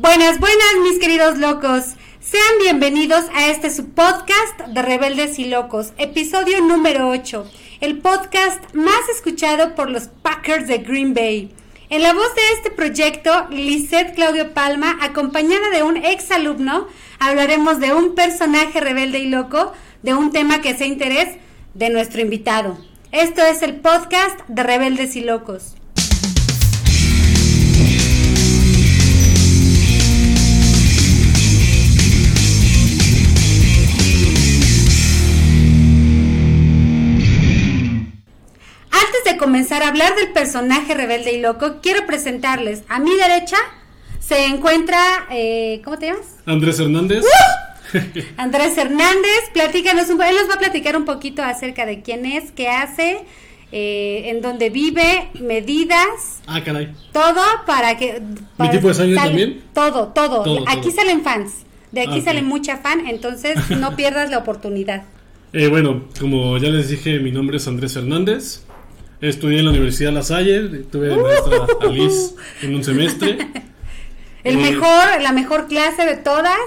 Buenas, buenas, mis queridos locos. Sean bienvenidos a este su podcast de Rebeldes y Locos, episodio número 8, el podcast más escuchado por los Packers de Green Bay. En la voz de este proyecto, Lisette Claudio Palma, acompañada de un ex alumno, hablaremos de un personaje rebelde y loco, de un tema que sea interés de nuestro invitado. Esto es el podcast de Rebeldes y Locos. De comenzar a hablar del personaje rebelde y loco, quiero presentarles. A mi derecha se encuentra, eh, ¿cómo te llamas? Andrés Hernández. Andrés Hernández, platícanos un poco, él nos va a platicar un poquito acerca de quién es, qué hace, eh, en dónde vive, medidas. Ah, caray. Todo para que... ¿Mi tipo de sangre también? Todo, todo, Todo, Aquí todo. salen fans, de aquí Ah, ok. salen mucha fan, entonces no pierdas la oportunidad. Eh, bueno, como ya les dije, mi nombre es Andrés Hernández. Estudié en la Universidad La Salle, tuve de maestra a Liz en un semestre. El Eh, mejor, la mejor clase de todas,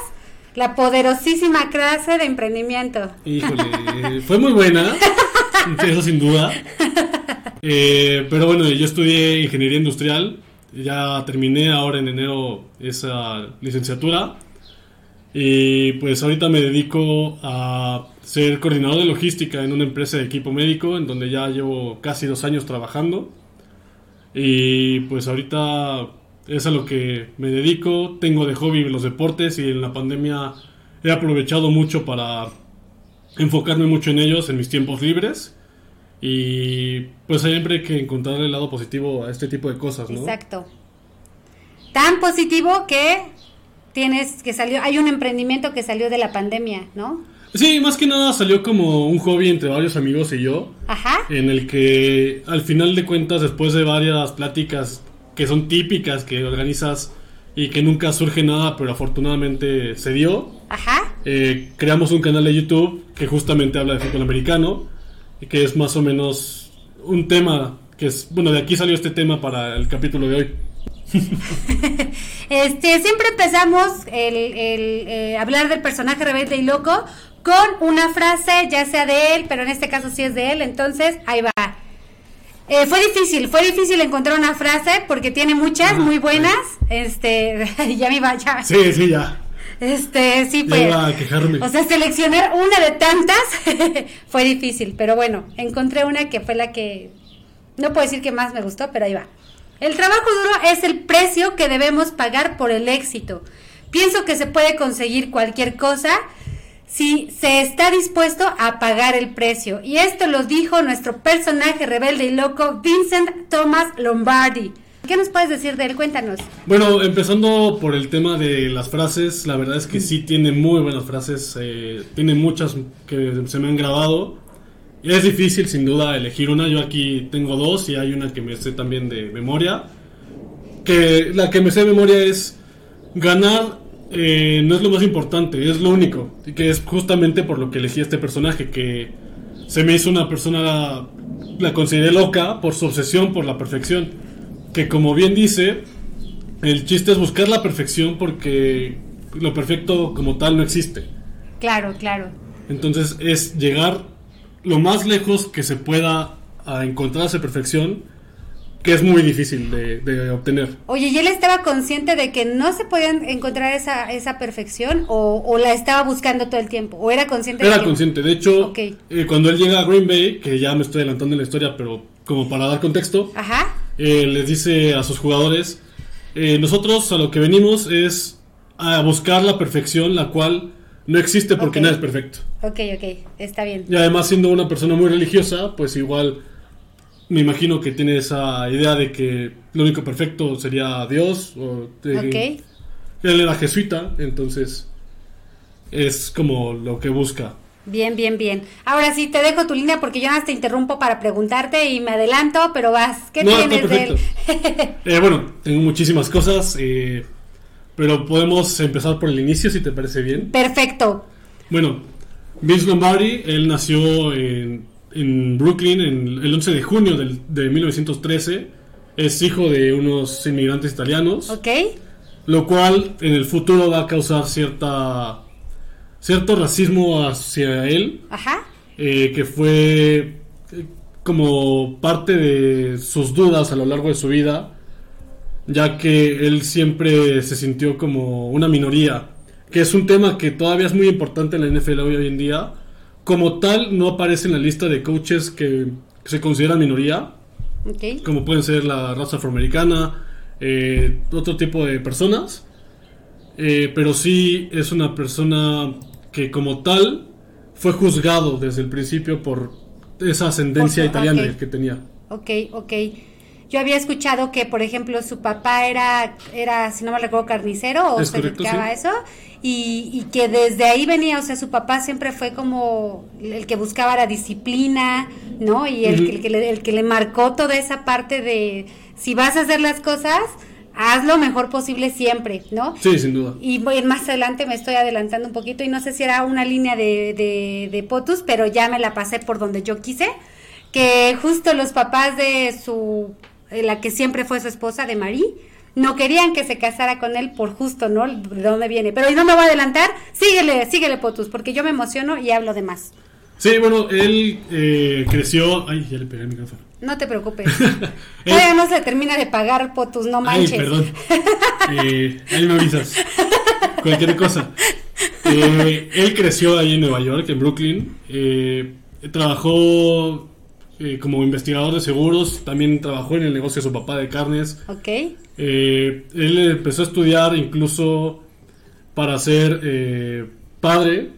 la poderosísima clase de emprendimiento. Híjole, eh, fue muy buena, eso sin duda. Eh, pero bueno, yo estudié ingeniería industrial, ya terminé ahora en enero esa licenciatura. Y pues ahorita me dedico a ser coordinador de logística en una empresa de equipo médico, en donde ya llevo casi dos años trabajando. Y pues ahorita es a lo que me dedico. Tengo de hobby los deportes y en la pandemia he aprovechado mucho para enfocarme mucho en ellos en mis tiempos libres. Y pues siempre hay que encontrar el lado positivo a este tipo de cosas, ¿no? Exacto. Tan positivo que tienes que salió, hay un emprendimiento que salió de la pandemia, ¿no? Sí, más que nada salió como un hobby entre varios amigos y yo. Ajá. en el que al final de cuentas, después de varias pláticas que son típicas que organizas y que nunca surge nada, pero afortunadamente se dio, Ajá. eh, creamos un canal de YouTube que justamente habla de fútbol americano y que es más o menos un tema que es, bueno, de aquí salió este tema para el capítulo de hoy. Este, siempre empezamos el, el, eh, hablar del personaje rebelde y loco con una frase, ya sea de él, pero en este caso sí es de él, entonces ahí va. Eh, fue difícil, fue difícil encontrar una frase porque tiene muchas Ah, muy sí. buenas. Este, ya me iba, ya. Sí, sí, ya. Este, sí, pues. iba a quejarme. O sea, seleccionar una de tantas fue difícil, pero bueno, encontré una que fue la que no puedo decir que más me gustó, pero ahí va. El trabajo duro es el precio que debemos pagar por el éxito. Pienso que se puede conseguir cualquier cosa si se está dispuesto a pagar el precio. Y esto lo dijo nuestro personaje rebelde y loco, Vincent Thomas Lombardi. ¿Qué nos puedes decir de él? Cuéntanos. Bueno, empezando por el tema de las frases, la verdad es que sí tiene muy buenas frases, eh, tiene muchas que se me han grabado. Es difícil sin duda elegir una, yo aquí tengo dos y hay una que me sé también de memoria. Que la que me sé de memoria es ganar eh, no es lo más importante, es lo único. Y que es justamente por lo que elegí a este personaje, que se me hizo una persona, la consideré loca por su obsesión por la perfección. Que como bien dice, el chiste es buscar la perfección porque lo perfecto como tal no existe. Claro, claro. Entonces es llegar lo más lejos que se pueda a encontrar esa perfección, que es muy difícil de, de obtener. Oye, ¿y él estaba consciente de que no se podía encontrar esa, esa perfección o, o la estaba buscando todo el tiempo? ¿O era consciente de Era que- consciente. De hecho, eh, cuando él llega a Green Bay, que ya me estoy adelantando en la historia, pero como para dar contexto, Ajá. eh, les dice a sus jugadores, eh, nosotros a lo que venimos es a buscar la perfección, la cual no existe porque Ok. nada es perfecto. Ok, ok, está bien. Y además siendo una persona muy religiosa, pues igual me imagino que tiene esa idea de que lo único perfecto sería Dios. O. Él era jesuita, entonces es como lo que busca. Bien, bien, bien. Ahora sí, te dejo tu línea porque yo nada más te interrumpo para preguntarte y me adelanto, pero vas. ¿Qué No, tienes de él? Eh, bueno, tengo muchísimas cosas, eh, pero podemos empezar por el inicio si te parece bien. Perfecto. Bueno, Vince Lombardi, él nació en, en Brooklyn en el 11 de junio del- de 1913. Es hijo de unos inmigrantes italianos. ¿Ok? lo cual en el futuro va a causar cierta cierto racismo hacia él, Ajá. eh, que fue eh, como parte de sus dudas a lo largo de su vida, ya que él siempre se sintió como una minoría, que es un tema que todavía es muy importante en la NFL hoy, hoy en día. Como tal, no aparece en la lista de coaches que se consideran minoría, como pueden ser la raza afroamericana, eh, otro tipo de personas, Eh, pero sí es una persona que como tal fue juzgado desde el principio por esa ascendencia italiana que tenía. Ok, ok. Yo había escuchado que, por ejemplo, su papá era, era si no me recuerdo, carnicero o Es se correcto, dedicaba a eso. Y, y que desde ahí venía, o sea, su papá siempre fue como el que buscaba la disciplina, ¿no? Y el, que, el, que le, el que le marcó toda esa parte de si vas a hacer las cosas, haz lo mejor posible siempre, ¿no? Sí, sin duda. Y voy más adelante, me estoy adelantando un poquito y no sé si era una línea de, de, de POTUS, pero ya me la pasé por donde yo quise, que justo los papás de su, la que siempre fue su esposa, de Marí, no querían que se casara con él por justo, ¿no? De dónde viene. Pero no me voy a adelantar, síguele, síguele POTUS, porque yo me emociono y hablo de más. Sí, bueno, él eh, creció... Ay, ya le pegué el micrófono. No te preocupes. Todavía no se le termina de pagar POTUS, no Ay, manches. perdón. Eh, ahí me avisas. Cualquier cosa. Eh, él creció ahí en Nueva York, en Brooklyn. Eh, trabajó eh, como investigador de seguros. También trabajó en el negocio de su papá de carnes. Ok, Eh, él empezó a estudiar incluso para ser eh, padre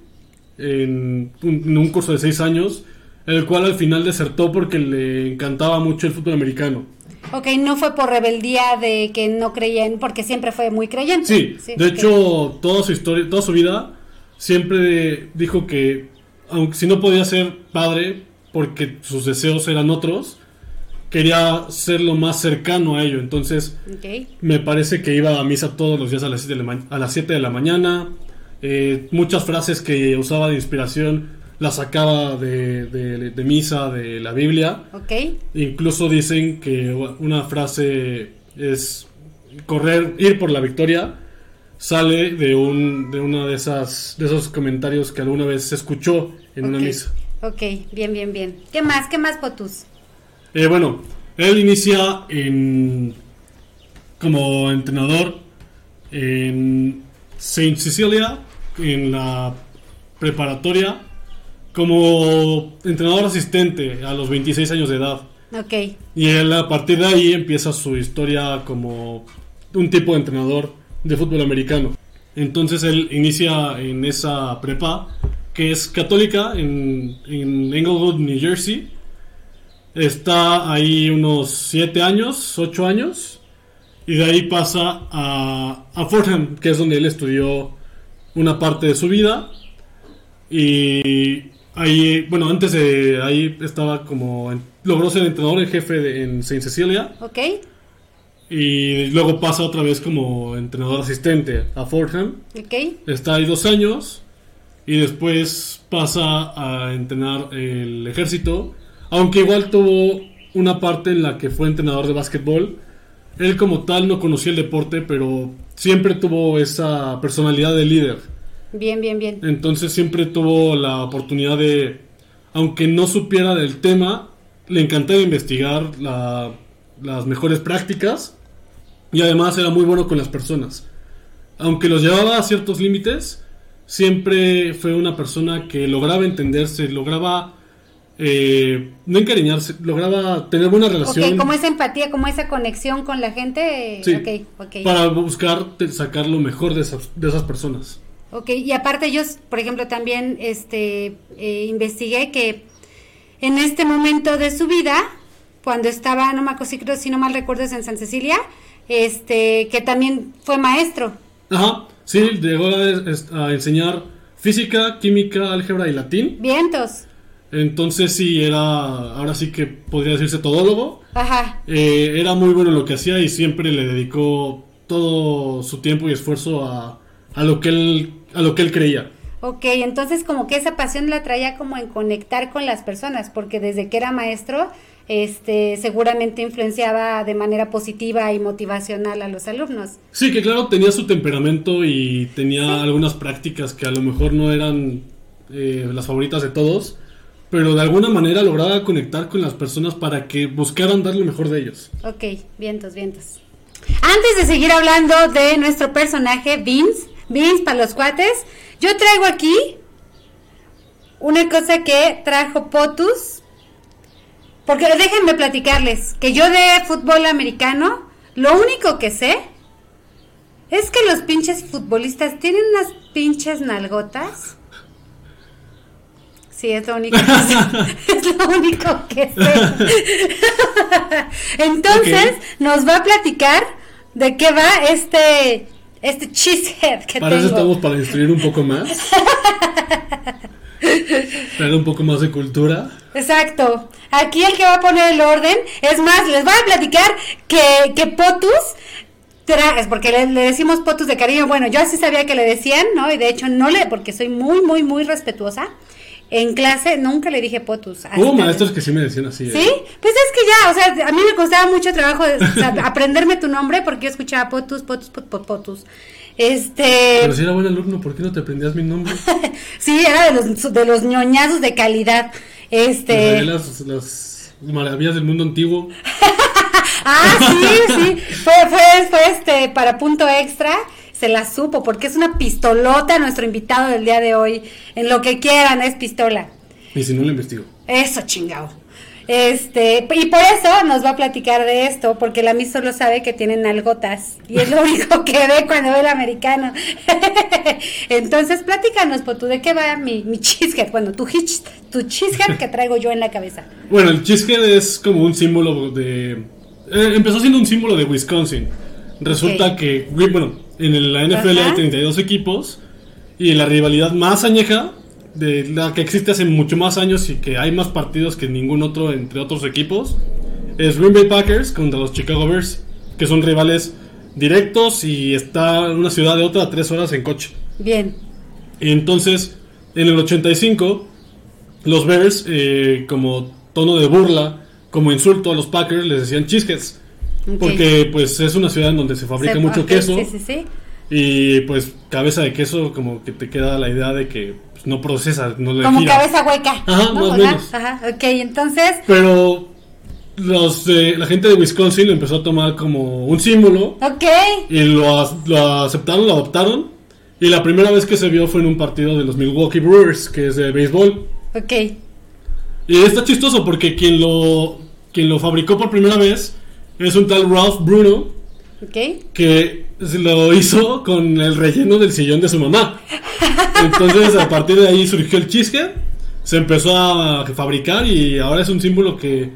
en un, en un curso de seis años, el cual al final desertó porque le encantaba mucho el fútbol americano. ok, no fue por rebeldía de que no creía en, porque siempre fue muy creyente. Sí, de ok. hecho, toda su historia, toda su vida, siempre dijo que, aunque si no podía ser padre, porque sus deseos eran otros, quería ser lo más cercano a ello. Entonces, Ok. me parece que iba a misa todos los días a las 7 de la, ma- a las 7 de la mañana. Eh, muchas frases que usaba de inspiración las sacaba de, de- de misa, de la Biblia. Ok, Incluso dicen que una frase es correr, ir por la victoria, sale de un de una de esas de esos comentarios que alguna vez se escuchó en una ok, misa. Ok, bien, bien, bien. ¿Qué más? ¿Qué más, Potus? Eh, bueno, él inicia en como entrenador en Saint Cecilia en la preparatoria como entrenador asistente a los 26 años de edad. Ok, Y él a partir de ahí empieza su historia como un tipo de entrenador de fútbol americano. Entonces él inicia en esa prepa, que es católica, en, en Englewood, New Jersey. Está ahí unos 7 años, 8 años. Y de ahí pasa a, a Fordham, que es donde él estudió una parte de su vida. Y ahí, bueno, antes de ahí estaba como, en- logró ser entrenador en jefe de- en Saint Cecilia. ok, Y luego pasa otra vez como entrenador asistente a Fordham. ok, Está ahí dos años. Y después pasa a entrenar el ejército. Aunque igual tuvo una parte en la que fue entrenador de básquetbol. Él como tal no conocía el deporte, pero siempre tuvo esa personalidad de líder. bien, bien, bien. Entonces siempre tuvo la oportunidad de, aunque no supiera del tema, le encantaba investigar la- las mejores prácticas y además era muy bueno con las personas. Aunque los llevaba a ciertos límites, siempre fue una persona que lograba entenderse, lograba eh, no encariñarse, lograba tener buena relación Ok, como esa empatía, como esa conexión con la gente. Sí. Ok, ok. para buscar sacar lo mejor de esas, de esas personas. Ok, y aparte yo, por ejemplo, también este, eh, investigué que en este momento de su vida, cuando estaba, no me acuerdo si no mal recuerdo, es en San Cecilia, este, que también fue maestro. Ajá, sí, llegó a, a enseñar física, química, álgebra y latín. Vientos. Entonces sí, era, ahora sí que podría decirse todólogo. Ajá. Eh, era muy bueno en lo que hacía y siempre le dedicó todo su tiempo y esfuerzo a, a lo que él, a lo que él creía. Ok, entonces como que esa pasión la traía como en conectar con las personas, porque desde que era maestro este, seguramente influenciaba de manera positiva y motivacional a los alumnos. Sí, que claro, tenía su temperamento y tenía algunas prácticas que a lo mejor no eran eh, las favoritas de todos, pero de alguna manera lograba conectar con las personas para que buscaran dar lo mejor de ellos. Ok, vientos, vientos. Antes de seguir hablando de nuestro personaje, Vince, Vince para los cuates, yo traigo aquí una cosa que trajo Potus porque déjenme platicarles que yo de fútbol americano, lo único que sé es que los pinches futbolistas tienen unas pinches nalgotas. Sí, es lo único que sé. es lo único que sé. Entonces, nos va a platicar de qué va este este cheesehead que para tengo. eso estamos para instruir un poco más. Traer un poco más de cultura. Exacto. Aquí el que va a poner el orden, es más, les voy a platicar que, que Potus, tra- es porque le, le decimos Potus de cariño, bueno, yo así sabía que le decían, ¿no? Y de hecho no le, porque soy muy, muy, muy respetuosa. En clase nunca le dije Potus. Hubo maestros que sí me decían así. ¿eh? ¿Sí? Pues es que ya, o sea, a mí me costaba mucho trabajo o sea, aprenderme tu nombre porque yo escuchaba Potus, Potus, Potus, Potus, Potus. Este... Pero si era buen alumno, ¿por qué no te aprendías mi nombre? Sí, era de los, de los ñoñazos de calidad. Este... las, las maravillas del mundo antiguo. Ah, sí, sí. Fue, fue, fue este para punto extra. Se la supo porque es una pistolota nuestro invitado del día de hoy. En lo que quieran es pistola. Y si no lo investigo. Eso chingado. Este, y por eso nos va a platicar de esto, porque la Miss solo sabe que tienen algotas y es lo único que ve cuando ve el americano. Entonces, platícanos, Potu, ¿de qué va mi, mi cheesehead? Bueno, tu, hitch, tu cheesehead que traigo yo en la cabeza. Bueno, el cheesehead es como un símbolo de... eh, empezó siendo un símbolo de Wisconsin. Resulta que, bueno, en la NFL Ajá. hay 32 equipos y la rivalidad más añeja, de la que existe hace mucho más años y que hay más partidos que ningún otro entre otros equipos, es Green Bay Packers contra los Chicago Bears, que son rivales directos y está una ciudad de otra a tres horas en coche. Bien. Entonces, en el 85, los Bears, eh, como tono de burla, como insulto a los Packers, les decían cheeseheads. Porque pues es una ciudad en donde se fabrica Se- mucho queso. Sí, sí, sí. Y pues cabeza de queso como que te queda la idea de que pues, no procesa, no le Como gira. cabeza hueca. Ajá, más o Ajá, menos. Ajá, ok, entonces, Pero los, de- la gente de Wisconsin lo empezó a tomar como un símbolo ok, y lo, lo aceptaron, lo adoptaron. Y la primera vez que se vio fue en un partido de los Milwaukee Brewers, que es de béisbol. ok. Y está chistoso porque quien lo, quien lo fabricó por primera vez es un tal Ralph Bruno, que lo hizo con el relleno del sillón de su mamá. Entonces, a partir de ahí surgió el cheesehead, se empezó a fabricar y ahora es un símbolo que,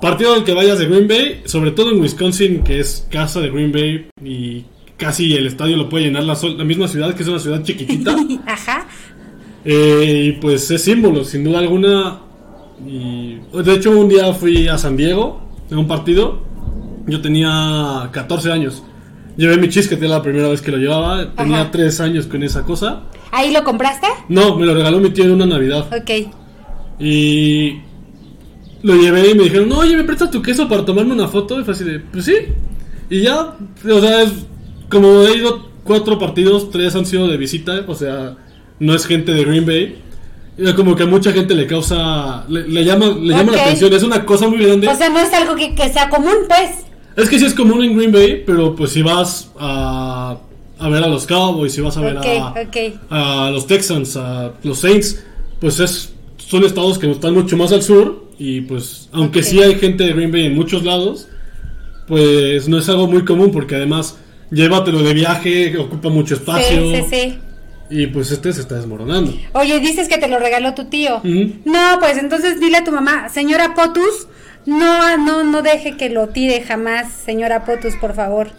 partido del que vayas de Green Bay, sobre todo en Wisconsin, que es casa de Green Bay y casi el estadio lo puede llenar la, sol- la misma ciudad, que es una ciudad chiquitita. Ajá. Eh, y pues es símbolo, sin duda alguna. Y de hecho, un día fui a San Diego en un partido. Yo tenía 14 años. Llevé mi chisquete la primera vez que lo llevaba. Tenía Ajá. 3 años con esa cosa. ¿Ahí lo compraste? No, me lo regaló mi tío en una Navidad. Ok. Y lo llevé y me dijeron, no, oye, ¿me prestas tu queso para tomarme una foto? Y fue así de, pues sí. Y ya, o sea, es, como he ido cuatro partidos, tres han sido de visita, o sea, no es gente de Green Bay. Como que a mucha gente le causa, le, le llama, le llama la atención, es una cosa muy grande. O sea, no es algo que, que sea común, pues. Es que sí es común en Green Bay, pero pues si vas a, a ver a los Cowboys, si vas a ver a, los Texans, a los Saints, pues es, son estados que están mucho más al sur y pues aunque sí hay gente de Green Bay en muchos lados, pues no es algo muy común porque además llévatelo de viaje, ocupa mucho espacio Sí, sí, sí. y pues este se está desmoronando. Oye, dices que te lo regaló tu tío. No, pues entonces dile a tu mamá, señora Potus, no, no, no deje que lo tire jamás, señora Potus, por favor.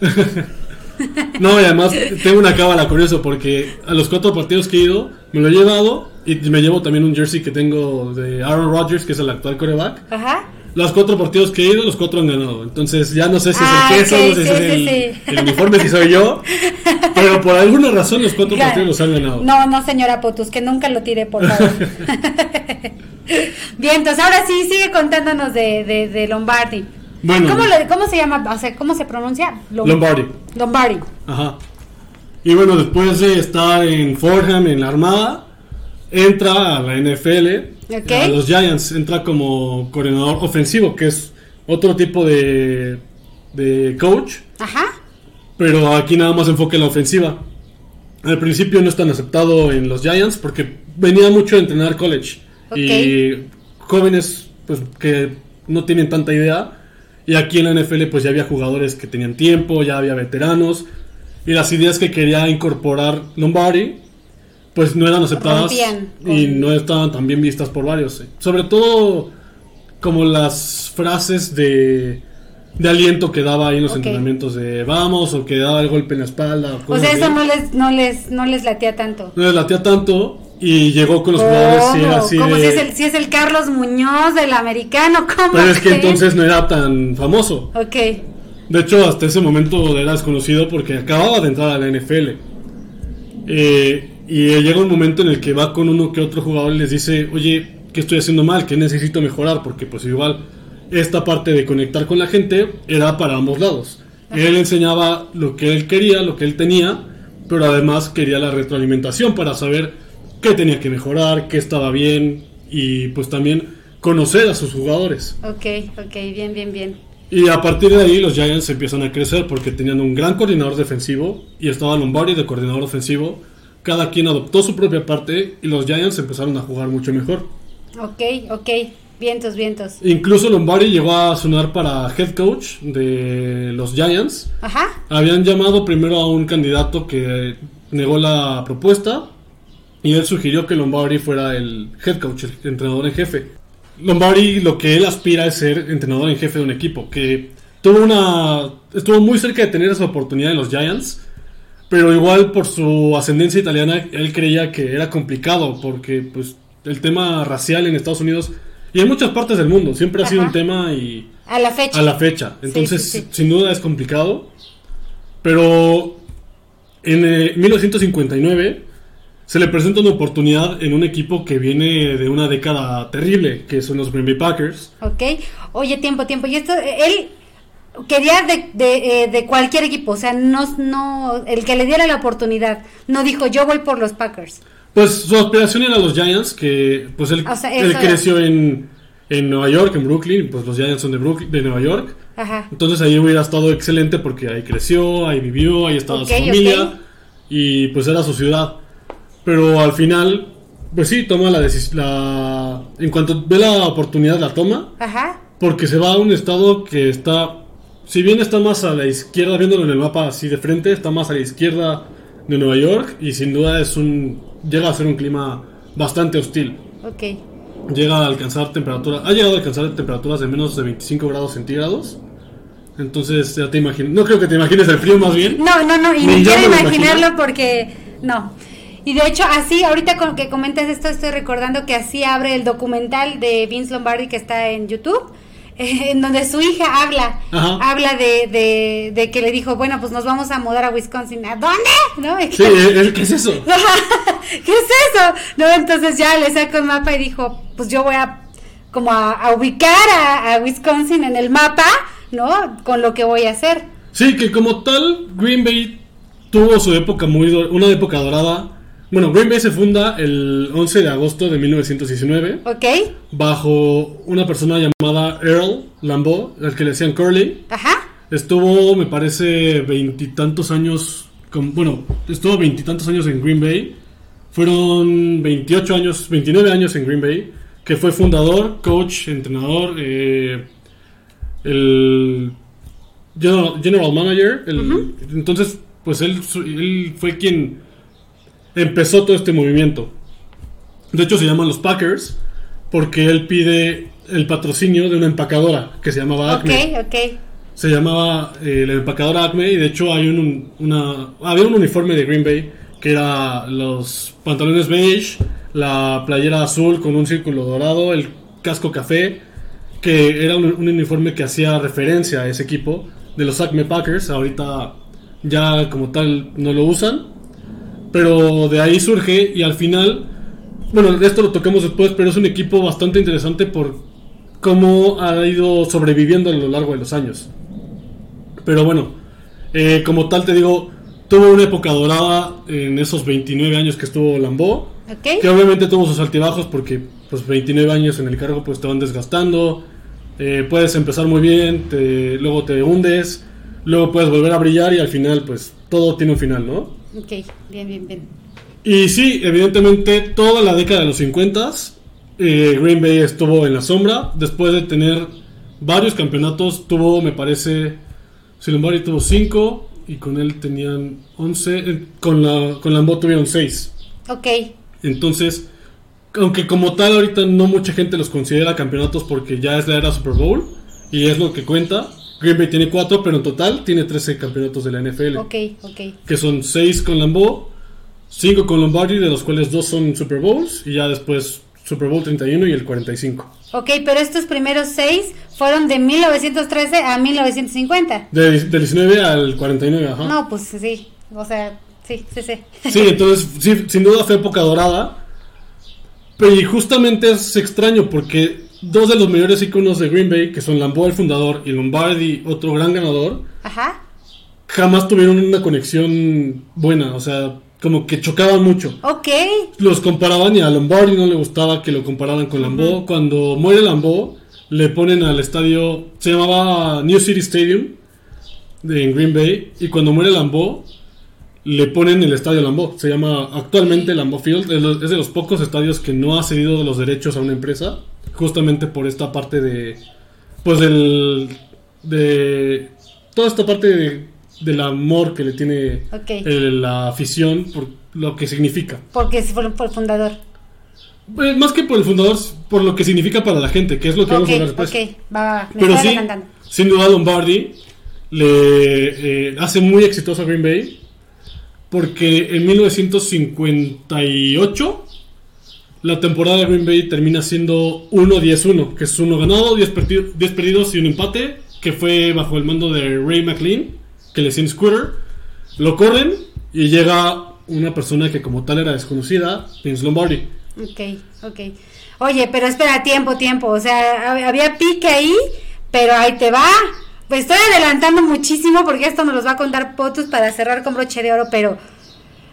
No, y además tengo una cábala con eso porque a los cuatro partidos que he ido me lo he llevado y me llevo también un jersey que tengo de Aaron Rodgers, que es el actual coreback. Ajá. Los cuatro partidos que he ido, los cuatro han ganado. Entonces ya no sé si Ah, es el queso, ok, no sé si es sí, el, sí. el uniforme, si soy yo. Pero por alguna razón los cuatro partidos los han ganado. No, no, señora Potus, que nunca lo tire, por favor. Bien, entonces ahora sí, sigue contándonos de, de, de Lombardi. Bueno. ¿Cómo, lo- ¿Cómo se llama? O sea, ¿cómo se pronuncia? Lom- Lombardi. Lombardi. Ajá. Y bueno, después de estar en Fordham, en la Armada, entra a la NFL, Ok. a los Giants, entra como coordinador ofensivo, que es otro tipo de, de coach, Ajá. pero aquí nada más enfoca en la ofensiva. Al principio no es tan aceptado en los Giants porque venía mucho a entrenar college Y jóvenes pues que no tienen tanta idea y aquí en la NFL pues ya había jugadores que tenían tiempo, ya había veteranos y las ideas que quería incorporar Lombardi pues no eran aceptadas Rompían y no estaban tan bien vistas por varios. Sobre todo como las frases de, de aliento que daba ahí en los entrenamientos de vamos o que daba el golpe en la espalda. O sea, eso no les, no les, no les latía tanto. No les latía tanto y llegó con los jugadores sí, ¿Cómo? así Como de- si es, el, si es el Carlos Muñoz del americano, ¿cómo? Pero es que que? entonces no era tan famoso. Ok, De hecho, hasta ese momento era desconocido porque acababa de entrar a la NFL. Eh, y llega un momento en el que va con uno que otro jugador y les dice, oye, ¿qué estoy haciendo mal? ¿Qué necesito mejorar? Porque pues igual esta parte de conectar con la gente era para ambos lados. Él enseñaba lo que él quería, lo que él tenía, pero además quería la retroalimentación para saber qué tenía que mejorar, qué estaba bien y pues también conocer a sus jugadores. ok, ok, bien, bien, bien. Y a partir de ahí los Giants empiezan a crecer porque tenían un gran coordinador defensivo y estaba Lombardi de coordinador ofensivo. Cada quien adoptó su propia parte y los Giants empezaron a jugar mucho mejor. Ok, ok, vientos, vientos. Incluso Lombardi llegó a sonar para head coach de los Giants. Ajá, Habían llamado primero a un candidato que negó la propuesta y él sugirió que Lombardi fuera el head coach, el entrenador en jefe. Lombardi lo que él aspira es ser entrenador en jefe de un equipo, que tuvo una estuvo muy cerca de tener esa oportunidad en los Giants, pero igual por su ascendencia italiana él creía que era complicado porque pues el tema racial en Estados Unidos y en muchas partes del mundo siempre ha sido Ajá. un tema y a la fecha. a la fecha. Sí, Entonces, sí, sí. sin duda es complicado. Pero en eh, 1959 se le presenta una oportunidad en un equipo que viene de una década terrible, que son los Green Bay Packers. Ok, oye, tiempo, tiempo. Y esto, él quería de, de, eh, de cualquier equipo, o sea, no, no, el que le diera la oportunidad, no dijo yo voy por los Packers. Pues su aspiración era los Giants, que pues él, O sea, él eso- creció en, en Nueva York, en Brooklyn, pues los Giants son de, Brooklyn, de Nueva York. Ajá, Entonces ahí hubiera estado excelente porque ahí creció, ahí vivió, ahí estaba su familia y pues era su ciudad. Pero al final, pues sí, toma la decisión. La... En cuanto ve la oportunidad, la toma ajá, porque se va a un estado que está, si bien está más a la izquierda, viéndolo en el mapa así de frente, está más a la izquierda de Nueva York y sin duda es un, llega a ser un clima bastante hostil. ok. Llega a alcanzar temperaturas, ha llegado a alcanzar temperaturas de menos de 25 grados centígrados. Entonces ya te imaginas, no creo que te imagines el frío más bien. No, no, no, y Ni quiero imaginarlo porque no. Y de hecho, así, ahorita con que comentas esto, estoy recordando que así abre el documental de Vince Lombardi que está en YouTube, eh, en donde su hija habla, Ajá. habla de, de, de que le dijo, bueno, pues nos vamos a mudar a Wisconsin. ¿A dónde? ¿No? Sí, ¿eh? ¿qué es eso? ¿Qué es eso? No, entonces ya le sacó el mapa y dijo, pues yo voy a como a, a ubicar a, a Wisconsin en el mapa, ¿no? Con lo que voy a hacer. Sí, que como tal, Green Bay tuvo su época muy, una época dorada. Bueno, Green Bay se funda el 11 de agosto de 1919 ¿Ok? bajo una persona llamada Earl Lambeau, al que le decían Curly. Ajá. Estuvo, me parece, veintitantos años, con, bueno, estuvo veintitantos años en Green Bay. Fueron 28 años, 29 años en Green Bay, que fue fundador, coach, entrenador, eh, el general, general manager. el- Entonces, pues él, él fue quien empezó todo este movimiento. De hecho, se llaman los Packers porque él pide el patrocinio de una empacadora que se llamaba Acme Ok, ok. se llamaba eh, la empacadora Acme y de hecho hay un, una, había un uniforme de Green Bay que era los pantalones beige, la playera azul con un círculo dorado, el casco café, que era un, un uniforme que hacía referencia a ese equipo de los Acme Packers. Ahorita ya como tal no lo usan, pero de ahí surge y al final bueno, esto lo tocamos después, pero es un equipo bastante interesante por cómo ha ido sobreviviendo a lo largo de los años. Pero bueno, eh, como tal te digo, tuvo una época dorada en esos 29 años que estuvo. Ok. Que obviamente tuvo sus altibajos porque pues 29 años en el cargo pues te van desgastando. Eh, puedes empezar muy bien, te- luego te hundes, luego puedes volver a brillar y al final pues todo tiene un final, ¿no? Ok, bien, bien, bien. Y sí, evidentemente toda la década de los 50 eh, Green Bay estuvo en la sombra después de tener varios campeonatos. Tuvo, me parece, Lombardi tuvo 5 y con él tenían 11. eh, Con, la, con Lambeau tuvieron 6. Ok, Entonces, aunque como tal ahorita no mucha gente los considera campeonatos porque ya es la era Super Bowl y es lo que cuenta. Green Bay tiene 4, pero en total tiene 13 campeonatos de la NFL ok, ok. que son 6 con Lambeau, 5 con Lombardi, de los cuales 2 son Super Bowls, y ya después Super Bowl 31 y el 45. Ok, pero estos primeros seis fueron de 1913 a 1950. De, del 19 al 49, ajá. No, pues sí, o sea, sí, sí, sí. Sí, entonces, sí, sin duda fue época dorada. Pero y justamente es extraño porque dos de los mayores iconos de Green Bay, que son Lambeau el fundador y Lombardi, otro gran ganador, Ajá, jamás tuvieron una conexión buena, o sea, como que chocaban mucho. ok, los comparaban y a Lombardi no le gustaba que lo compararan con Lambeau. Cuando muere Lambeau, le ponen al estadio, se llamaba New City Stadium de en Green Bay, y cuando muere Lambeau, le ponen el estadio Lambeau. Se llama actualmente Lambeau Field, es es de los pocos estadios que no ha cedido los derechos a una empresa, justamente por esta parte de, pues del, de toda esta parte de- del amor que le tiene el- la afición por lo que significa. porque fueron por el fundador. Pues, más que por el fundador, por lo que significa para la gente, que es lo que vamos a hablar después. ok, va, va, va, me Pero sí, sin duda Lombardi le eh, hace muy exitoso a Green Bay porque en 1958 la temporada de Green Bay termina siendo 1-10-1, que es uno ganado, 10, perdi- 10 perdidos y un empate, que fue bajo el mando de Ray McLean, que le decían Scooter. Lo corren y llega una persona que como tal era desconocida, Vince Lombardi. Ok, ok. Oye, pero espera, tiempo, tiempo. O sea, hab- había pique ahí, pero ahí te va. Pues estoy adelantando muchísimo porque esto nos los va a contar Potus para cerrar con broche de oro, pero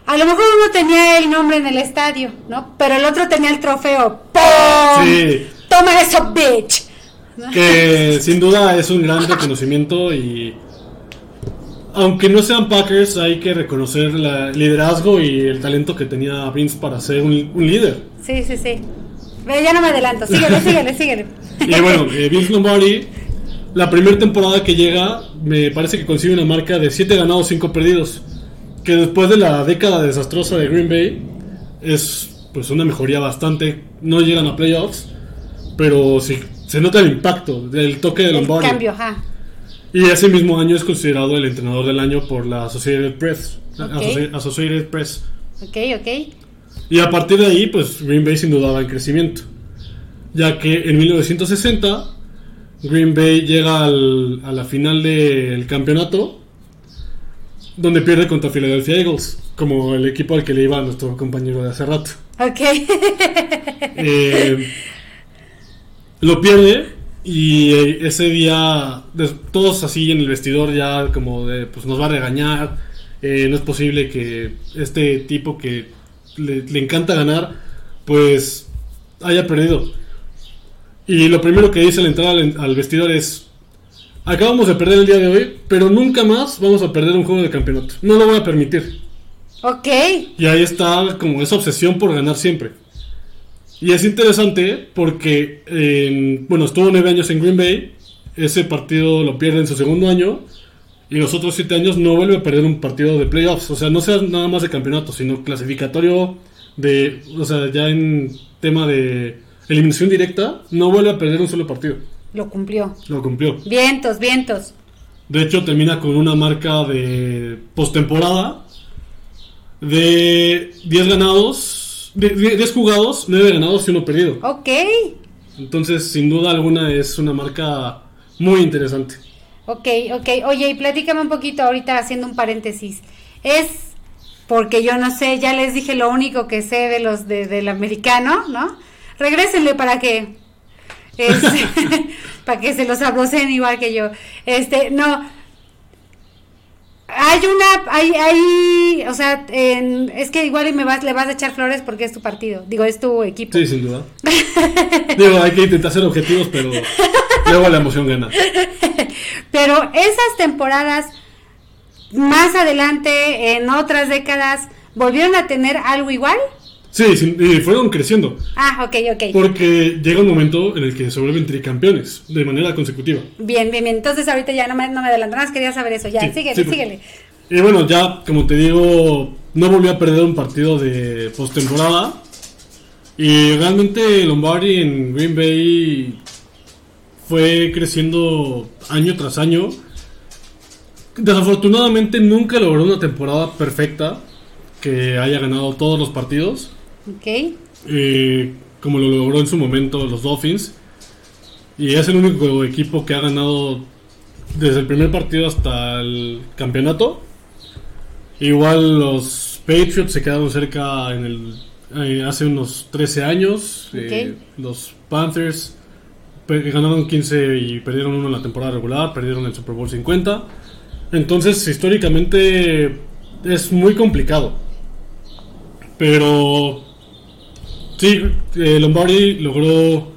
a lo mejor uno tenía el nombre en el estadio, ¿no? Pero el otro tenía el trofeo. ¡Pum! Sí. Toma eso, bitch. ¿No? que sin duda es un gran reconocimiento y aunque no sean Packers hay que reconocer el liderazgo y el talento que tenía Vince para ser un, un líder Sí, sí, sí. Ve, ya no me adelanto. Síguele, síguele, síguele. y bueno eh, Vince Lombardi la primera temporada que llega me parece que consigue una marca de 7 ganados 5 perdidos que después de la década desastrosa de Green Bay es pues una mejoría bastante no llegan a playoffs pero sí se nota el impacto del toque de Lombardi cambio, ajá. Y ese mismo año es considerado el entrenador del año por la Associated Press. la Ok. Associ- Associated Press. Ok, ok. Y a partir de ahí, pues Green Bay sin duda va en crecimiento. Ya que en 1960, Green Bay llega al- a la final del campeonato, donde pierde contra Philadelphia Eagles, como el equipo al que le iba nuestro compañero de hace rato. Ok. Eh, lo pierde y eh, ese día todos así en el vestidor ya como de pues nos va a regañar eh, no es posible que este tipo que le, le encanta ganar pues haya perdido y lo primero que dice al entrar al, al vestidor es acabamos de perder el día de hoy pero nunca más vamos a perder un juego de campeonato no lo voy a permitir ok. y ahí está como esa obsesión por ganar siempre. Y es interesante porque, en- bueno, estuvo nueve años en Green Bay, ese partido lo pierde en su segundo año, y los otros siete años no vuelve a perder un partido de playoffs. O sea, no sea nada más de campeonato, sino clasificatorio de, o sea, ya en tema de eliminación directa, no vuelve a perder un solo partido. Lo cumplió. Lo cumplió. Vientos, vientos. De hecho, termina con una marca de postemporada de 10 ganados, de 10 jugados, 9 ganados y 1 perdido. Ok. Entonces, sin duda alguna, es una marca muy interesante. Ok, ok. Oye, y platícame un poquito ahorita haciendo un paréntesis. ¿Es porque yo no sé, ya les dije lo único que sé de los de, del americano, ¿no? Regrésenle para que este, para que se los abrocen igual que yo. Este, no, hay una, hay, hay, o sea, es que igual me vas, le vas a echar flores porque es tu partido, digo, es tu equipo. Sí, sin duda. digo, hay que intentar ser objetivos, pero luego la emoción gana. Pero esas temporadas, más adelante, en otras décadas, ¿volvieron a tener algo igual? Sí, y fueron creciendo. Ah, ok, ok. Porque llega un momento en el que se vuelven tricampeones de manera consecutiva. Bien, bien, bien. Entonces ahorita ya no me, no me adelanto más, quería saber eso. Ya, síguele, pues. síguele. Y bueno, ya, como te digo, no volví a perder un partido de postemporada. Y realmente Lombardi en Green Bay fue creciendo año tras año. Desafortunadamente nunca logró una temporada perfecta que haya ganado todos los partidos. Ok. Eh, como lo logró en su momento los Dolphins. Y es el único equipo que ha ganado desde el primer partido hasta el campeonato. Igual los Patriots se quedaron cerca en el, eh, hace unos 13 años. Eh, los Panthers ganaron 15 y perdieron uno en la temporada regular, perdieron el Super Bowl 50. Entonces, históricamente es muy complicado. Pero sí, eh, Lombardi logró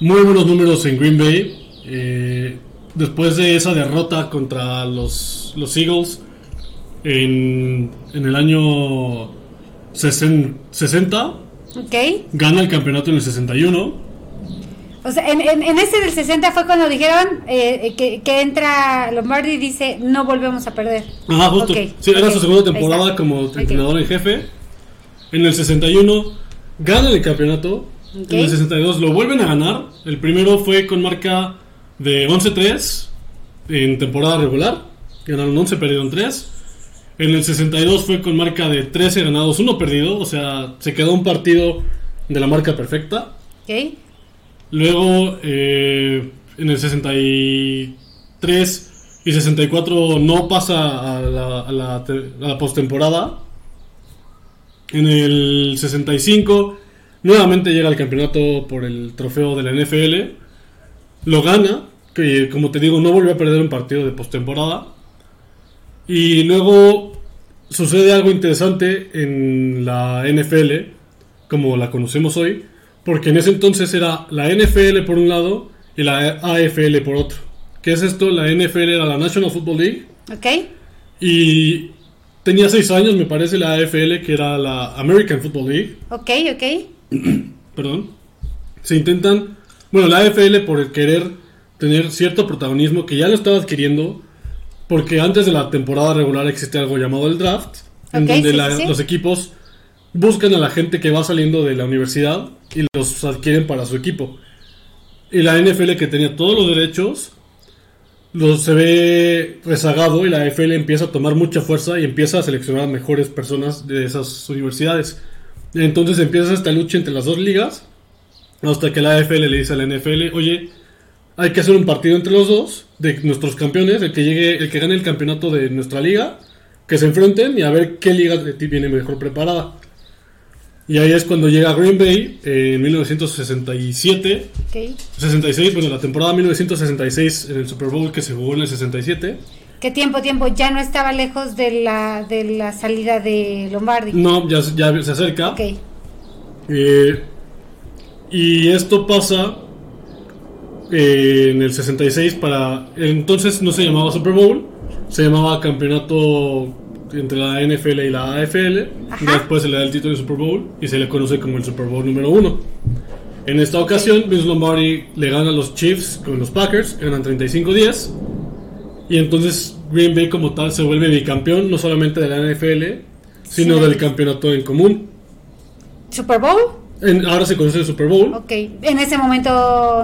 muy buenos números en Green Bay. Eh, después de esa derrota contra los, los Eagles en, en el año 60, okay. gana el campeonato en el 61. O sea, en, en, ese del 60 fue cuando dijeron eh, que, que, entra Lombardi y dice no volvemos a perder. Ajá, justo. sí, era su segunda temporada como entrenador en jefe. En el 61 gana el campeonato. En el 62 lo vuelven a ganar. El primero fue con marca de 11-3 en temporada regular. Ganaron 11, perdieron 3. En el 62 fue con marca de 13 ganados, 1 perdido. O sea, se quedó un partido de la marca perfecta. Okay. Luego, eh, en el 63 y 64 no pasa a la, a la, a la postemporada. En el 65 nuevamente llega al campeonato por el trofeo de la NFL. Lo gana, que como te digo no volvió a perder un partido de postemporada. Y luego sucede algo interesante en la NFL, como la conocemos hoy, porque en ese entonces era la NFL por un lado y la AFL por otro. ¿Qué es esto? La NFL era la National Football League. Ok. Y tenía seis años, me parece, la AFL, que era la American Football League. Ok, ok. Perdón. Se intentan, bueno, la AFL por el querer tener cierto protagonismo que ya lo estaba adquiriendo, porque antes de la temporada regular existe algo llamado el draft, en donde los equipos buscan a la gente que va saliendo de la universidad y los adquieren para su equipo. Y la NFL que tenía todos los derechos lo se ve rezagado y la AFL empieza a tomar mucha fuerza y empieza a seleccionar mejores personas de esas universidades. Entonces empieza esta lucha entre las dos ligas hasta que la AFL le dice a la NFL, oye, hay que hacer un partido entre los dos de nuestros campeones, el que llegue, el que gane el campeonato de nuestra liga, que se enfrenten y a ver qué liga de ti viene mejor preparada. Y ahí es cuando llega Green Bay en 1967. 66, bueno, la temporada 1966 en el Super Bowl que se jugó en el 67. ¿Qué tiempo, tiempo? Ya no estaba lejos de la, de la salida de Lombardi. No, ya, ya se acerca. Eh, y esto pasa eh, en el 66 para... Entonces no se llamaba Super Bowl, se llamaba Campeonato entre la NFL y la AFL. Después se le da el título de Super Bowl y se le conoce como el Super Bowl número uno. En esta ocasión, Vince Lombardi le gana a los Chiefs con los Packers, ganan 35-10. Y entonces Green Bay como tal se vuelve bicampeón, no solamente de la NFL, sino del campeonato en común. ¿Super Bowl? ahora se conoce el Super Bowl. Ok, en ese momento...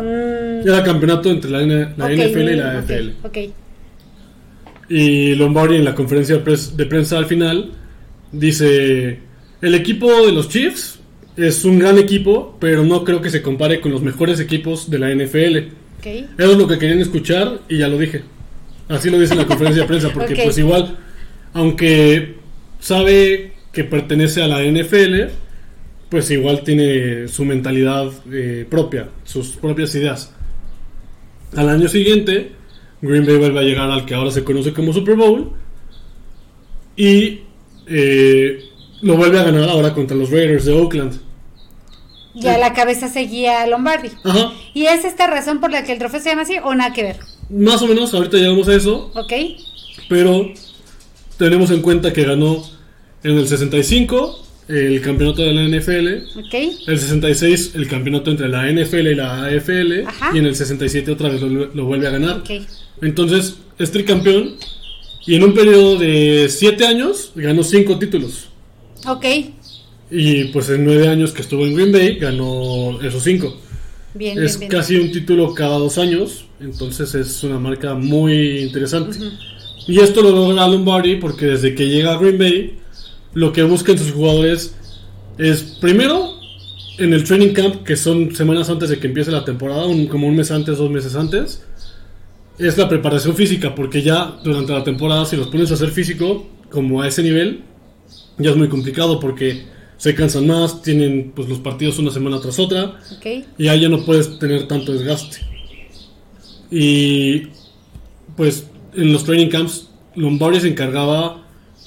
Mm, Era campeonato entre la, NFL y la AFL. Ok. Y Lombardi en la conferencia de prensa al final dice, el equipo de los Chiefs es un gran equipo, pero no creo que se compare con los mejores equipos de la NFL. Okay. Eso es lo que querían escuchar y ya lo dije. Así lo dice en la conferencia de prensa, porque pues igual, aunque sabe que pertenece a la NFL, pues igual tiene su mentalidad eh, propia, sus propias ideas. Al año siguiente, Green Bay vuelve a llegar al que ahora se conoce como Super Bowl y eh, lo vuelve a ganar ahora contra los Raiders de Oakland. Y a la cabeza seguía Lombardi. Ajá, ¿Y es esta razón por la que el trofeo se llama así o nada que ver? más o menos, ahorita llegamos a eso, ¿Ok? pero tenemos en cuenta que ganó en el 65 el campeonato de la NFL, ¿Ok? el 66 el campeonato entre la NFL y la AFL Ajá. y en el 67 otra vez lo, lo vuelve a ganar. Ok. Entonces es tricampeón y en un periodo de 7 años ganó 5 títulos. Ok. Y pues en 9 años que estuvo en Green Bay ganó esos 5. Bien, Es bien, bien. casi un título cada dos años, entonces es una marca muy interesante. Y esto lo logra Lombardi porque desde que llega a Green Bay, lo que buscan sus jugadores es primero en el training camp, que son semanas antes de que empiece la temporada, un- como un mes antes, dos meses antes, es la preparación física, porque ya durante la temporada, si los pones a hacer físico, como a ese nivel, ya es muy complicado porque se cansan más, tienen pues los partidos una semana tras otra. Y ahí ya no puedes tener tanto desgaste. Y pues en los training camps, Lombardi se encargaba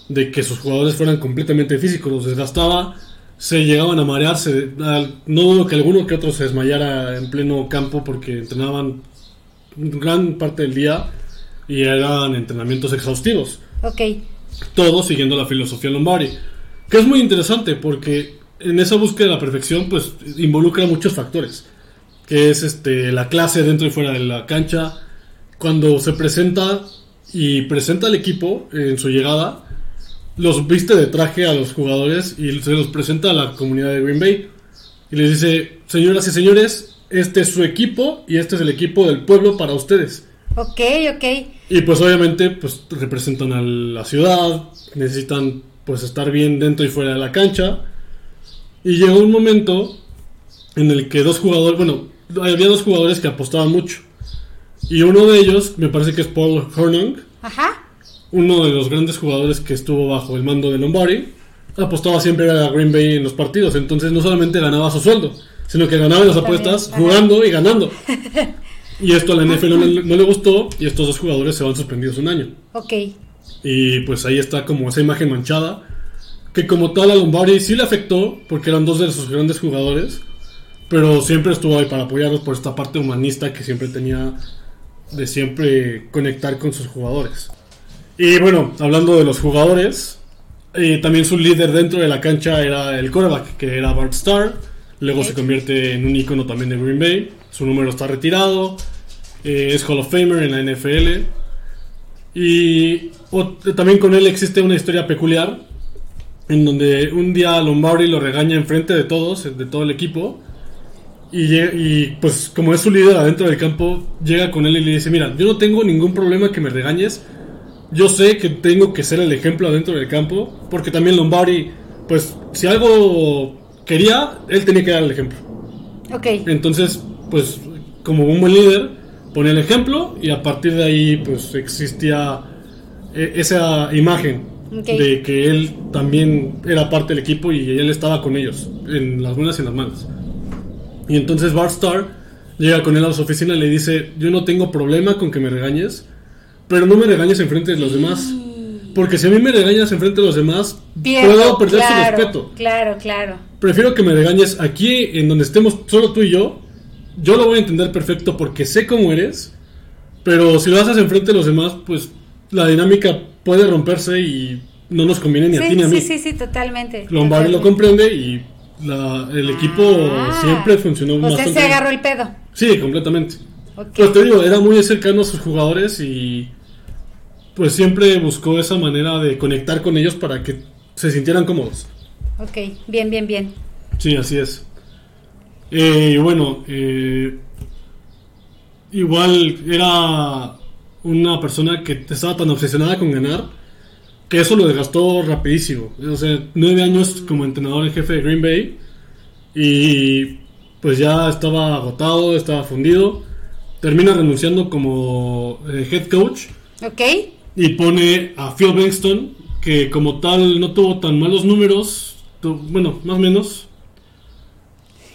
de que sus jugadores fueran completamente físicos, los desgastaba, se llegaban a marearse. No dudo que alguno que otro se desmayara en pleno campo porque entrenaban gran parte del día y eran entrenamientos exhaustivos Ok. todo siguiendo la filosofía Lombardi. Que es muy interesante porque en esa búsqueda de la perfección, pues involucra muchos factores. Que es este la clase dentro y fuera de la cancha. Cuando se presenta y presenta al equipo en su llegada, los viste de traje a los jugadores y se los presenta a la comunidad de Green Bay. Y les dice, señoras y señores, este es su equipo y este es el equipo del pueblo para ustedes. Ok, ok. Y pues obviamente pues representan a la ciudad, necesitan pues estar bien dentro y fuera de la cancha. Y llegó un momento en el que dos jugadores, bueno, había dos jugadores que apostaban mucho. Y uno de ellos, me parece que es Paul Hornung, Ajá. uno de los grandes jugadores que estuvo bajo el mando de Lombardi, apostaba siempre a Green Bay en los partidos. Entonces no solamente ganaba su sueldo, sino que ganaba en las apuestas jugando y ganando. Y esto a la NFL no, le- no le gustó y estos dos jugadores se van suspendidos un año. Ok. Y pues ahí está como esa imagen manchada. Que como tal a Lombardi sí le afectó porque eran dos de sus grandes jugadores. Pero siempre estuvo ahí para apoyarlos por esta parte humanista que siempre tenía de siempre conectar con sus jugadores. Y bueno, hablando de los jugadores, eh, también su líder dentro de la cancha era el quarterback, que era Bart Starr. Luego se convierte en un icono también de Green Bay. Su número está retirado. eh, es Hall of Famer en la NFL. Y o- también con él existe una historia peculiar. En donde un día Lombardi lo regaña enfrente de todos, de todo el equipo. Y, pues como es su líder adentro del campo, llega con él y le dice, mira, yo no tengo ningún problema que me regañes. Yo sé que tengo que ser el ejemplo adentro del campo. Porque también Lombardi, pues si algo quería, él tenía que dar el ejemplo. Ok. Entonces, pues como un buen líder, pone el ejemplo y a partir de ahí pues existía eh, esa imagen de que él también era parte del equipo y él estaba con ellos, en las buenas y en las malas. Y entonces Bart Starr llega con él a su oficina y le dice, yo no tengo problema con que me regañes, pero no me regañes enfrente de los demás. Porque si a mí me regañas enfrente de los demás, Pierdo, puedo perder claro, su respeto. Claro, claro. Prefiero que me regañes aquí en donde estemos solo tú y yo. Yo lo voy a entender perfecto porque sé cómo eres. Pero si lo haces enfrente de los demás, pues la dinámica puede romperse y no nos conviene ni a ti ni a mí. sí, sí, sí, totalmente. Lombardi lo Totalmente. comprende y la- el equipo Ah. siempre funcionó sea, bastante se agarró el pedo. Sí, completamente. Ok. Pues te digo, era muy cercano a sus jugadores y pues siempre buscó esa manera de conectar con ellos para que se sintieran cómodos. Ok, bien, bien, bien. Sí, así es. Eh, y bueno, eh, igual era una persona que estaba tan obsesionada con ganar que eso lo desgastó rapidísimo. O sea, nueve años como entrenador en jefe de Green Bay y pues ya estaba agotado, estaba fundido. Termina renunciando como eh, head coach Ok. y pone a Phil Benston que como tal no tuvo tan malos números, bueno, más o menos.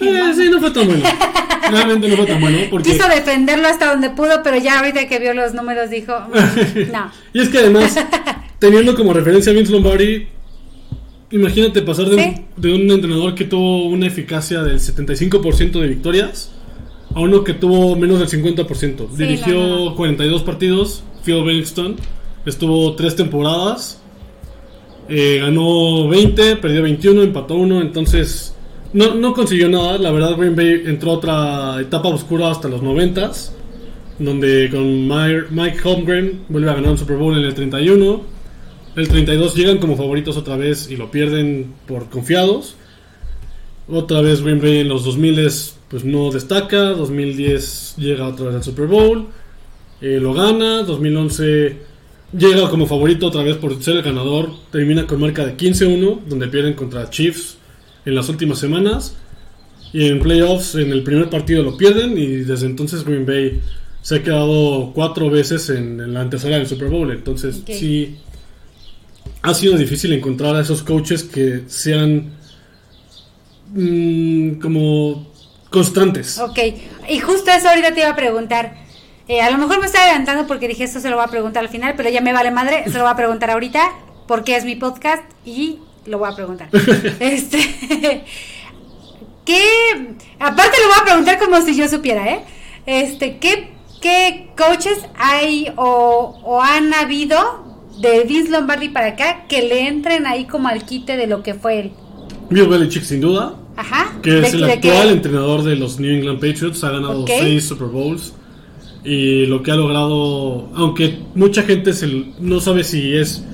Eh, sí, no fue tan bueno. Realmente no fue tan bueno porque... Quiso defenderlo hasta donde pudo, pero ya ahorita que vio los números dijo, "Mm, no. Y es que además, teniendo como referencia a Vince Lombardi, imagínate pasar de, Sí. un, de un entrenador que tuvo una eficacia del 75% de victorias a uno que tuvo menos del 50%. Sí, Dirigió no, no. 42 partidos, Phil Bennington, estuvo tres temporadas, eh, ganó 20, perdió 21, empató 1, entonces no, no consiguió nada. La verdad, Green Bay entró a otra etapa oscura hasta los 90s, donde con Mike Holmgren vuelve a ganar un Super Bowl en el 31. El 32 llegan como favoritos otra vez y lo pierden por confiados. Otra vez Green Bay en los 2000 pues no destaca. 2010 llega otra vez al Super Bowl. eh, lo gana. 2011 llega como favorito otra vez por ser el ganador. Termina con marca de 15-1, donde pierden contra Chiefs en las últimas semanas. Y en playoffs, en el primer partido lo pierden. Y desde entonces Green Bay se ha quedado cuatro veces en, en la antesala del Super Bowl. Entonces, sí, ha sido difícil encontrar a esos coaches que sean mm, como constantes. Ok, y justo eso ahorita te iba a preguntar. Eh, a lo mejor me estoy adelantando porque dije esto se lo voy a preguntar al final, pero ya me vale madre, se lo voy a preguntar ahorita porque es mi podcast y lo voy a preguntar. este, ¿qué? Aparte lo voy a preguntar como si yo supiera, ¿eh? Este, ¿qué, qué coaches hay o, o han habido de Vince Lombardi para acá que le entren ahí como al quite de lo que fue él? Bill Belichick, sin duda, Ajá. que es ¿De- el de actual entrenador de los New England Patriots, ha ganado seis Super Bowls. Y lo que ha logrado, aunque mucha gente se no sabe si es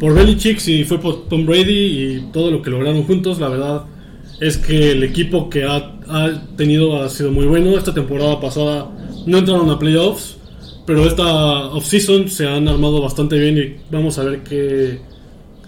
por Belichick, si fue por Tom Brady y todo lo que lograron juntos, la verdad es que el equipo que ha, ha tenido ha sido muy bueno. Esta temporada pasada no entraron a playoffs, pero esta offseason se han armado bastante bien y vamos a ver qué,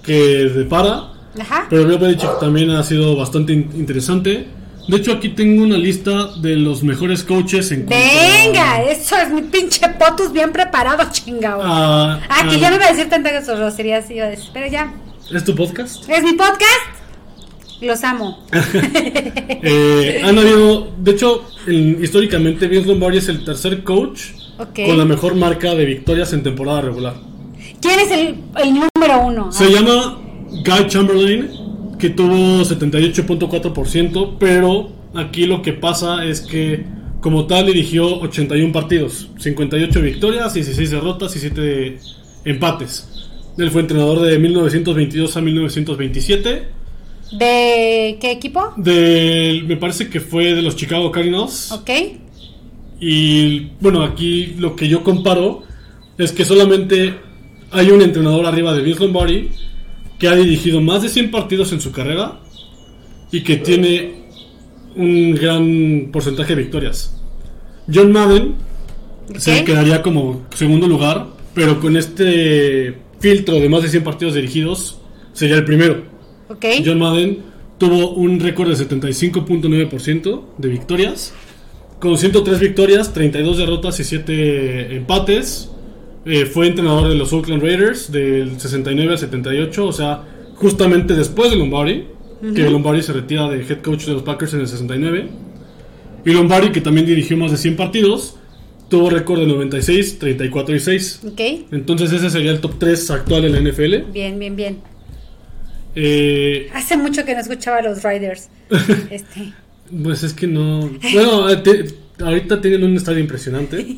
qué depara. Ajá. Pero Bill Belichick también ha sido bastante in- interesante. De hecho, aquí tengo una lista de los mejores coaches en cuanto a- Venga, eso es mi pinche potus bien preparado, chingado. a- ah, que a- ya no iba a decir tantas groserías, iba a decir, pero ya. ¿Es tu podcast? Es mi podcast. Los amo. Eh, han habido, de hecho, el- históricamente Vince Lombardi es el tercer coach con la mejor marca de victorias en temporada regular. ¿Quién es el, el número uno? Se llama Guy Chamberlain, que tuvo 78.4%, pero aquí lo que pasa es que como tal dirigió 81 partidos, 58 victorias, 16 derrotas y 7 empates. Él fue entrenador de 1922 a 1927. ¿De qué equipo? Del- me parece que fue de los Chicago Cardinals. Ok. Y bueno, aquí lo que yo comparo es que solamente hay un entrenador arriba de Vince Lombardi que ha dirigido más de 100 partidos en su carrera y que tiene un gran porcentaje de victorias. John Madden se quedaría como segundo lugar, pero con este filtro de más de 100 partidos dirigidos sería el primero. John Madden tuvo un récord de 75.9% de victorias, con 103 victorias, 32 derrotas y 7 empates. Eh, fue entrenador de los Oakland Raiders del 69 al 78, o sea, justamente después de Lombardi, que Lombardi se retira de head coach de los Packers en el 69. Y Lombardi, que también dirigió más de 100 partidos, tuvo récord de 96, 34 y 6. Ok. Entonces ese sería el top 3 actual en la NFL. Bien, bien, bien. Eh, Hace mucho que no escuchaba a los Riders. Este. Pues es que no. Bueno, eh, te- ahorita tienen un estadio impresionante.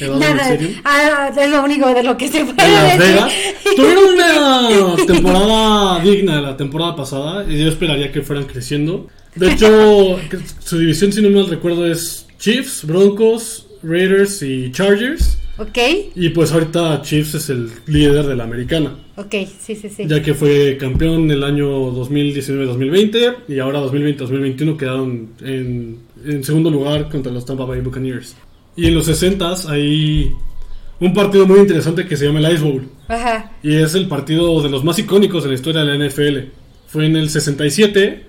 Nada, ah, es lo único de lo que se puede En Las. Vegas. Tuvieron una temporada digna la temporada pasada. Y yo esperaría que fueran creciendo. De hecho, su división, si no mal recuerdo, es Chiefs, Broncos, Raiders y Chargers. Ok, Y pues ahorita Chiefs es el líder de la americana. ok, sí, sí, sí. Ya que fue campeón el año 2019-2020 y ahora 2020-2021 quedaron en, en segundo lugar contra los Tampa Bay Buccaneers. Y en los 60s hay un partido muy interesante que se llama el Ice Bowl. Ajá. Y es el partido de los más icónicos de la historia de la NFL. Fue en el 67.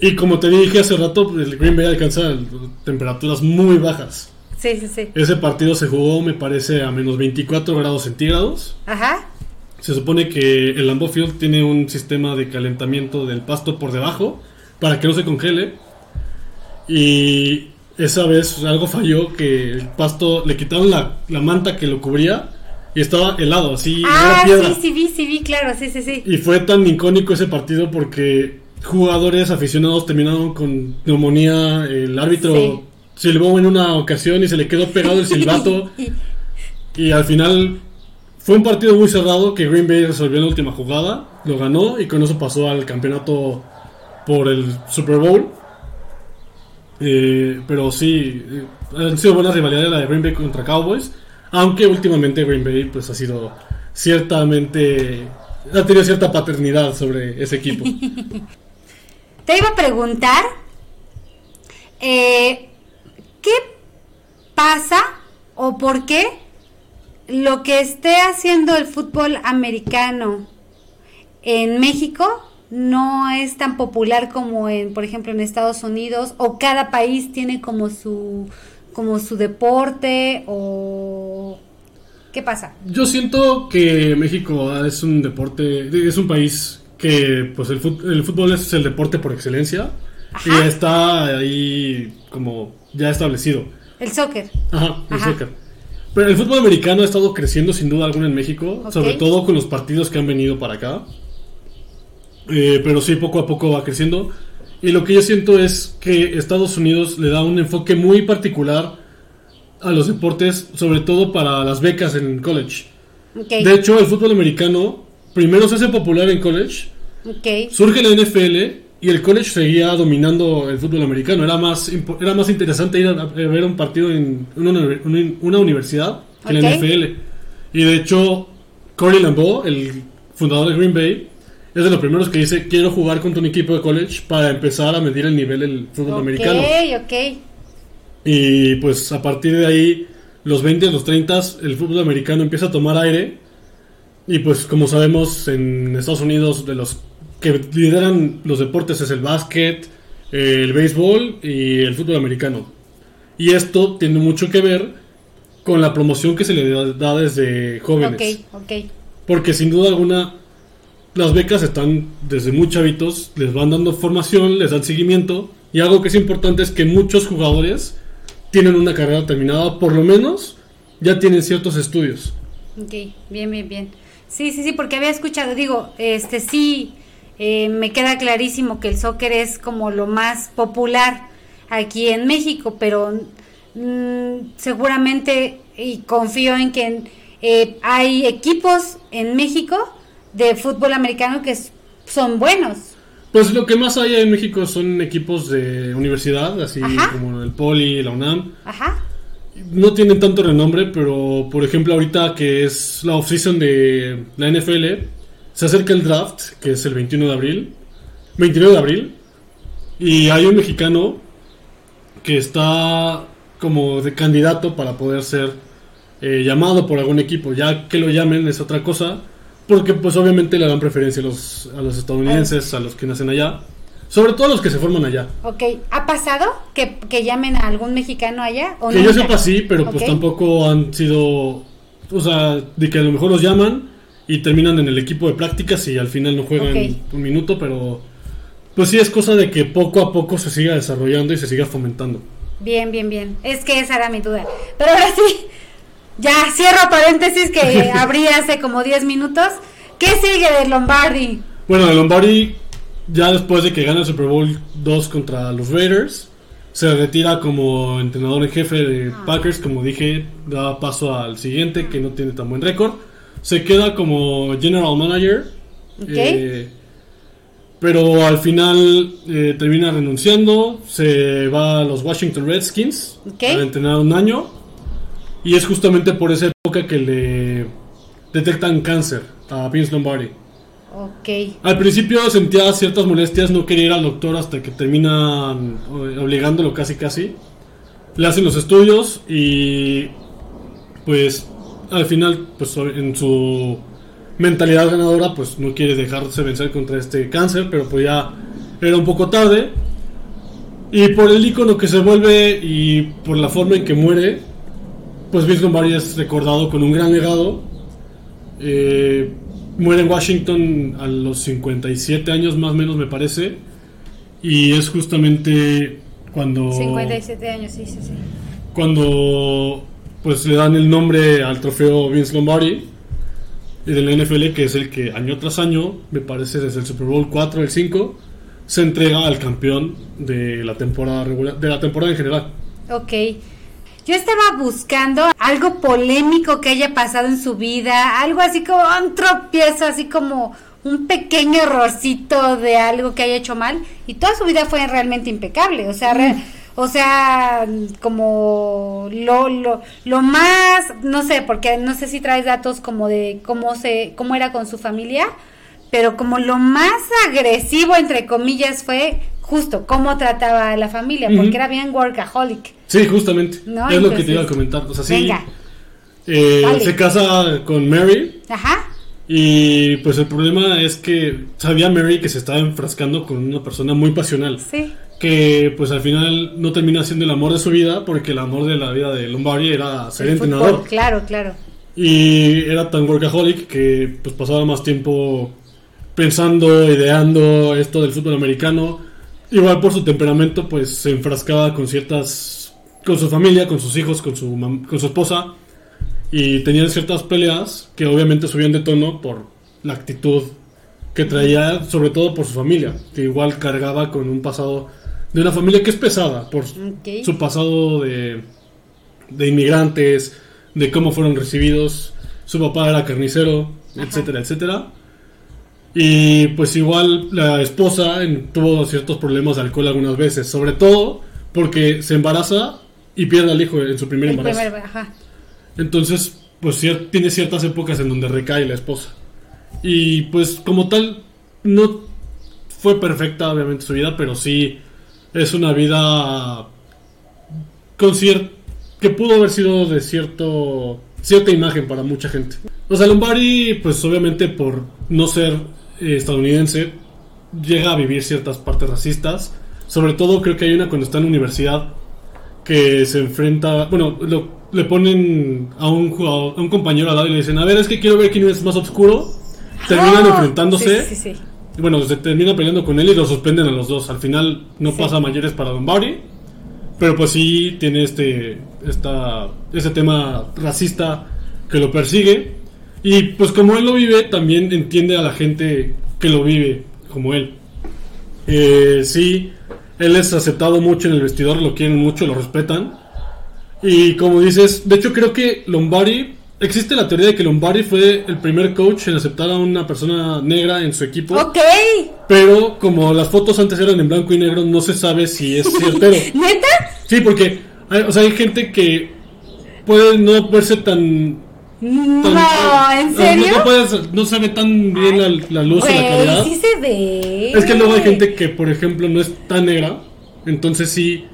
Y como te dije hace rato, el Green Bay alcanza temperaturas muy bajas. Sí, sí, sí. Ese partido se jugó, me parece, a menos 24 grados centígrados. Ajá. Se supone que el Lambeau Field tiene un sistema de calentamiento del pasto por debajo para que no se congele. Y esa vez algo falló que el pasto le quitaron la, la manta que lo cubría y estaba helado, así. Ah, era piedra. sí, sí vi, sí vi, claro, sí, sí, sí. Y fue tan icónico ese partido porque jugadores aficionados terminaron con neumonía. El árbitro Sí. silbó en una ocasión y se le quedó pegado el silbato. y al final fue un partido muy cerrado que Green Bay resolvió en la última jugada. Lo ganó y con eso pasó al campeonato por el Super Bowl. Eh, pero sí, eh, han sido buenas rivalidades la de Green Bay contra Cowboys. Aunque últimamente Green Bay pues ha sido ciertamente... Ha tenido cierta paternidad sobre ese equipo. Te iba a preguntar, eh, ¿qué pasa o por qué lo que esté haciendo el fútbol americano en México no es tan popular como en, por ejemplo, en Estados Unidos o cada país tiene como su como su deporte o qué pasa? Yo siento que México es un deporte, es un país que pues el fut- el fútbol es el deporte por excelencia y está ahí como ya establecido. El soccer. Ajá, el Ajá. soccer. Pero el fútbol americano ha estado creciendo sin duda alguna en México, sobre todo con los partidos que han venido para acá. Eh, pero sí, poco a poco va creciendo. Y lo que yo siento es que Estados Unidos le da un enfoque muy particular a los deportes, sobre todo para las becas en college. De hecho, el fútbol americano primero se hace popular en college, surge la NFL y el college seguía dominando el fútbol americano. Era más, era más interesante ir a, a ver un partido en una, uni- una- una universidad que en la. NFL. Y de hecho, Corey Lambeau, el fundador de Green Bay, es de los primeros que dice, quiero jugar contra un equipo de college para empezar a medir el nivel del fútbol americano. Ok, ok. Y pues a partir de ahí, los 20, los 30, el fútbol americano empieza a tomar aire. Y pues como sabemos, en Estados Unidos de los que lideran los deportes es el básquet, el béisbol y el fútbol americano. Y esto tiene mucho que ver con la promoción que se le da- da desde jóvenes. Ok, ok. Porque sin duda alguna, las becas están desde muy chavitos, les van dando formación, les dan seguimiento. Y algo que es importante es que muchos jugadores tienen una carrera terminada, por lo menos ya tienen ciertos estudios. Ok, bien, bien, bien. Sí, sí, sí, porque había escuchado, digo, este sí, eh, me queda clarísimo que el soccer es como lo más popular aquí en México, pero mm, seguramente y confío en que eh, hay equipos en México de fútbol americano que son buenos. Pues lo que más hay en México son equipos de universidad, así Ajá. como el Poli, la UNAM. Ajá. No tienen tanto renombre, pero por ejemplo ahorita que es la off-season de la NFL, se acerca el draft, que es el 21 de abril. 29 de abril. Y hay un mexicano que está como de candidato para poder ser eh, llamado por algún equipo. Ya que lo llamen es otra cosa, porque pues obviamente le dan preferencia a los, a los estadounidenses, a los que nacen allá. Sobre todo a los que se forman allá. Ok, ¿ha pasado que, que llamen a algún mexicano allá? ¿O Que yo nunca? sepa sí, pero pues tampoco han sido, o sea, de que a lo mejor los llaman y terminan en el equipo de prácticas y al final no juegan un minuto, pero pues sí es cosa de que poco a poco se siga desarrollando y se siga fomentando. Bien, bien, bien. Es que esa era mi duda. Pero ahora sí, ya cierro paréntesis que abrí hace como 10 minutos. ¿Qué sigue de Lombardi? Bueno, el Lombardi ya después de que gana el Super Bowl 2 contra los Raiders, se retira como entrenador en jefe de Ah. Packers, como dije, da paso al siguiente que no tiene tan buen récord. Se queda como general manager. Eh, pero al final eh, termina renunciando, se va a los Washington Redskins a entrenar un año. Y es justamente por esa época que le detectan cáncer a Vince Lombardi. Ok. Al principio sentía ciertas molestias, no quería ir al doctor hasta que terminan eh, obligándolo casi casi. Le hacen los estudios y pues al final pues en su mentalidad ganadora pues no quiere dejarse vencer contra este cáncer, pero pues ya era un poco tarde. Y por el icono que se vuelve y por la forma en que muere, pues Vince Lombardi es recordado con un gran legado. Eh, muere en Washington a los 57 años más o menos me parece. Y es justamente cuando... 57 años, sí, sí, sí. Cuando pues le dan el nombre al trofeo Vince Lombardi y del NFL, que es el que año tras año, me parece desde el Super Bowl 4, el 5, se entrega al campeón de la temporada regular, de la temporada en general. Ok. Yo estaba buscando algo polémico que haya pasado en su vida, algo así como un tropiezo, así como un pequeño errorcito de algo que haya hecho mal, y toda su vida fue realmente impecable, o sea, re- o sea, como lo, lo, lo más, no sé, porque no sé si traes datos como de cómo se, cómo era con su familia, pero como lo más agresivo entre comillas fue justo cómo trataba a la familia, porque era bien workaholic. Sí, justamente. No, es lo que entonces- te iba a comentar. O sea, sí, Venga. eh, se casa con Mary Ajá. y pues el problema es que sabía Mary que se estaba enfrascando con una persona muy pasional. Sí. Que pues al final no termina siendo el amor de su vida porque el amor de la vida de Lombardi era ser El entrenador. fútbol, claro, claro. Y era tan workaholic que pues pasaba más tiempo pensando, ideando esto del fútbol americano. Igual por su temperamento pues se enfrascaba con ciertas... con su familia, con sus hijos, con su, con su esposa. Y tenían ciertas peleas que obviamente subían de tono por la actitud que traía, sobre todo por su familia. Que igual cargaba con un pasado de una familia que es pesada por su pasado de, de inmigrantes, de cómo fueron recibidos. Su papá era carnicero, Ajá. etcétera, etcétera. Y pues igual la esposa tuvo ciertos problemas de alcohol algunas veces, sobre todo porque se embaraza y pierde al hijo en su primer El embarazo. primer- ajá. Entonces, pues cier- tiene ciertas épocas en donde recae la esposa. Y pues como tal, no fue perfecta obviamente su vida, pero sí es una vida con que pudo haber sido de cierto cierta imagen para mucha gente. O sea, Lombardi, pues obviamente por no ser estadounidense, llega a vivir ciertas partes racistas. Sobre todo creo que hay una cuando está en universidad que se enfrenta, bueno, lo- le ponen a un jugador, a un compañero al lado y le dicen, a ver, es que quiero ver quién es más oscuro. Terminan Oh, enfrentándose. Sí, sí, sí. Y Bueno, se termina peleando con él y lo suspenden a los dos. Al final no pasa mayores para Lombardi. Pero pues sí tiene este, esta, este tema racista que lo persigue. Y pues como él lo vive, también entiende a la gente que lo vive como él. Eh, sí, él es aceptado mucho en el vestidor, lo quieren mucho, lo respetan. Y como dices, de hecho creo que Lombardi, existe la teoría de que Lombardi fue el primer coach en aceptar a una persona negra en su equipo. Ok. Pero como las fotos antes eran en blanco y negro, no se sabe si es ciertero. ¿Neta? Sí, porque hay, o sea, hay gente que puede no verse tan... No, ¿en serio? No, se ve tan bien la, la luz o la calidad. sí se ve. Es que luego hay gente que, por ejemplo, no es tan negra, entonces sí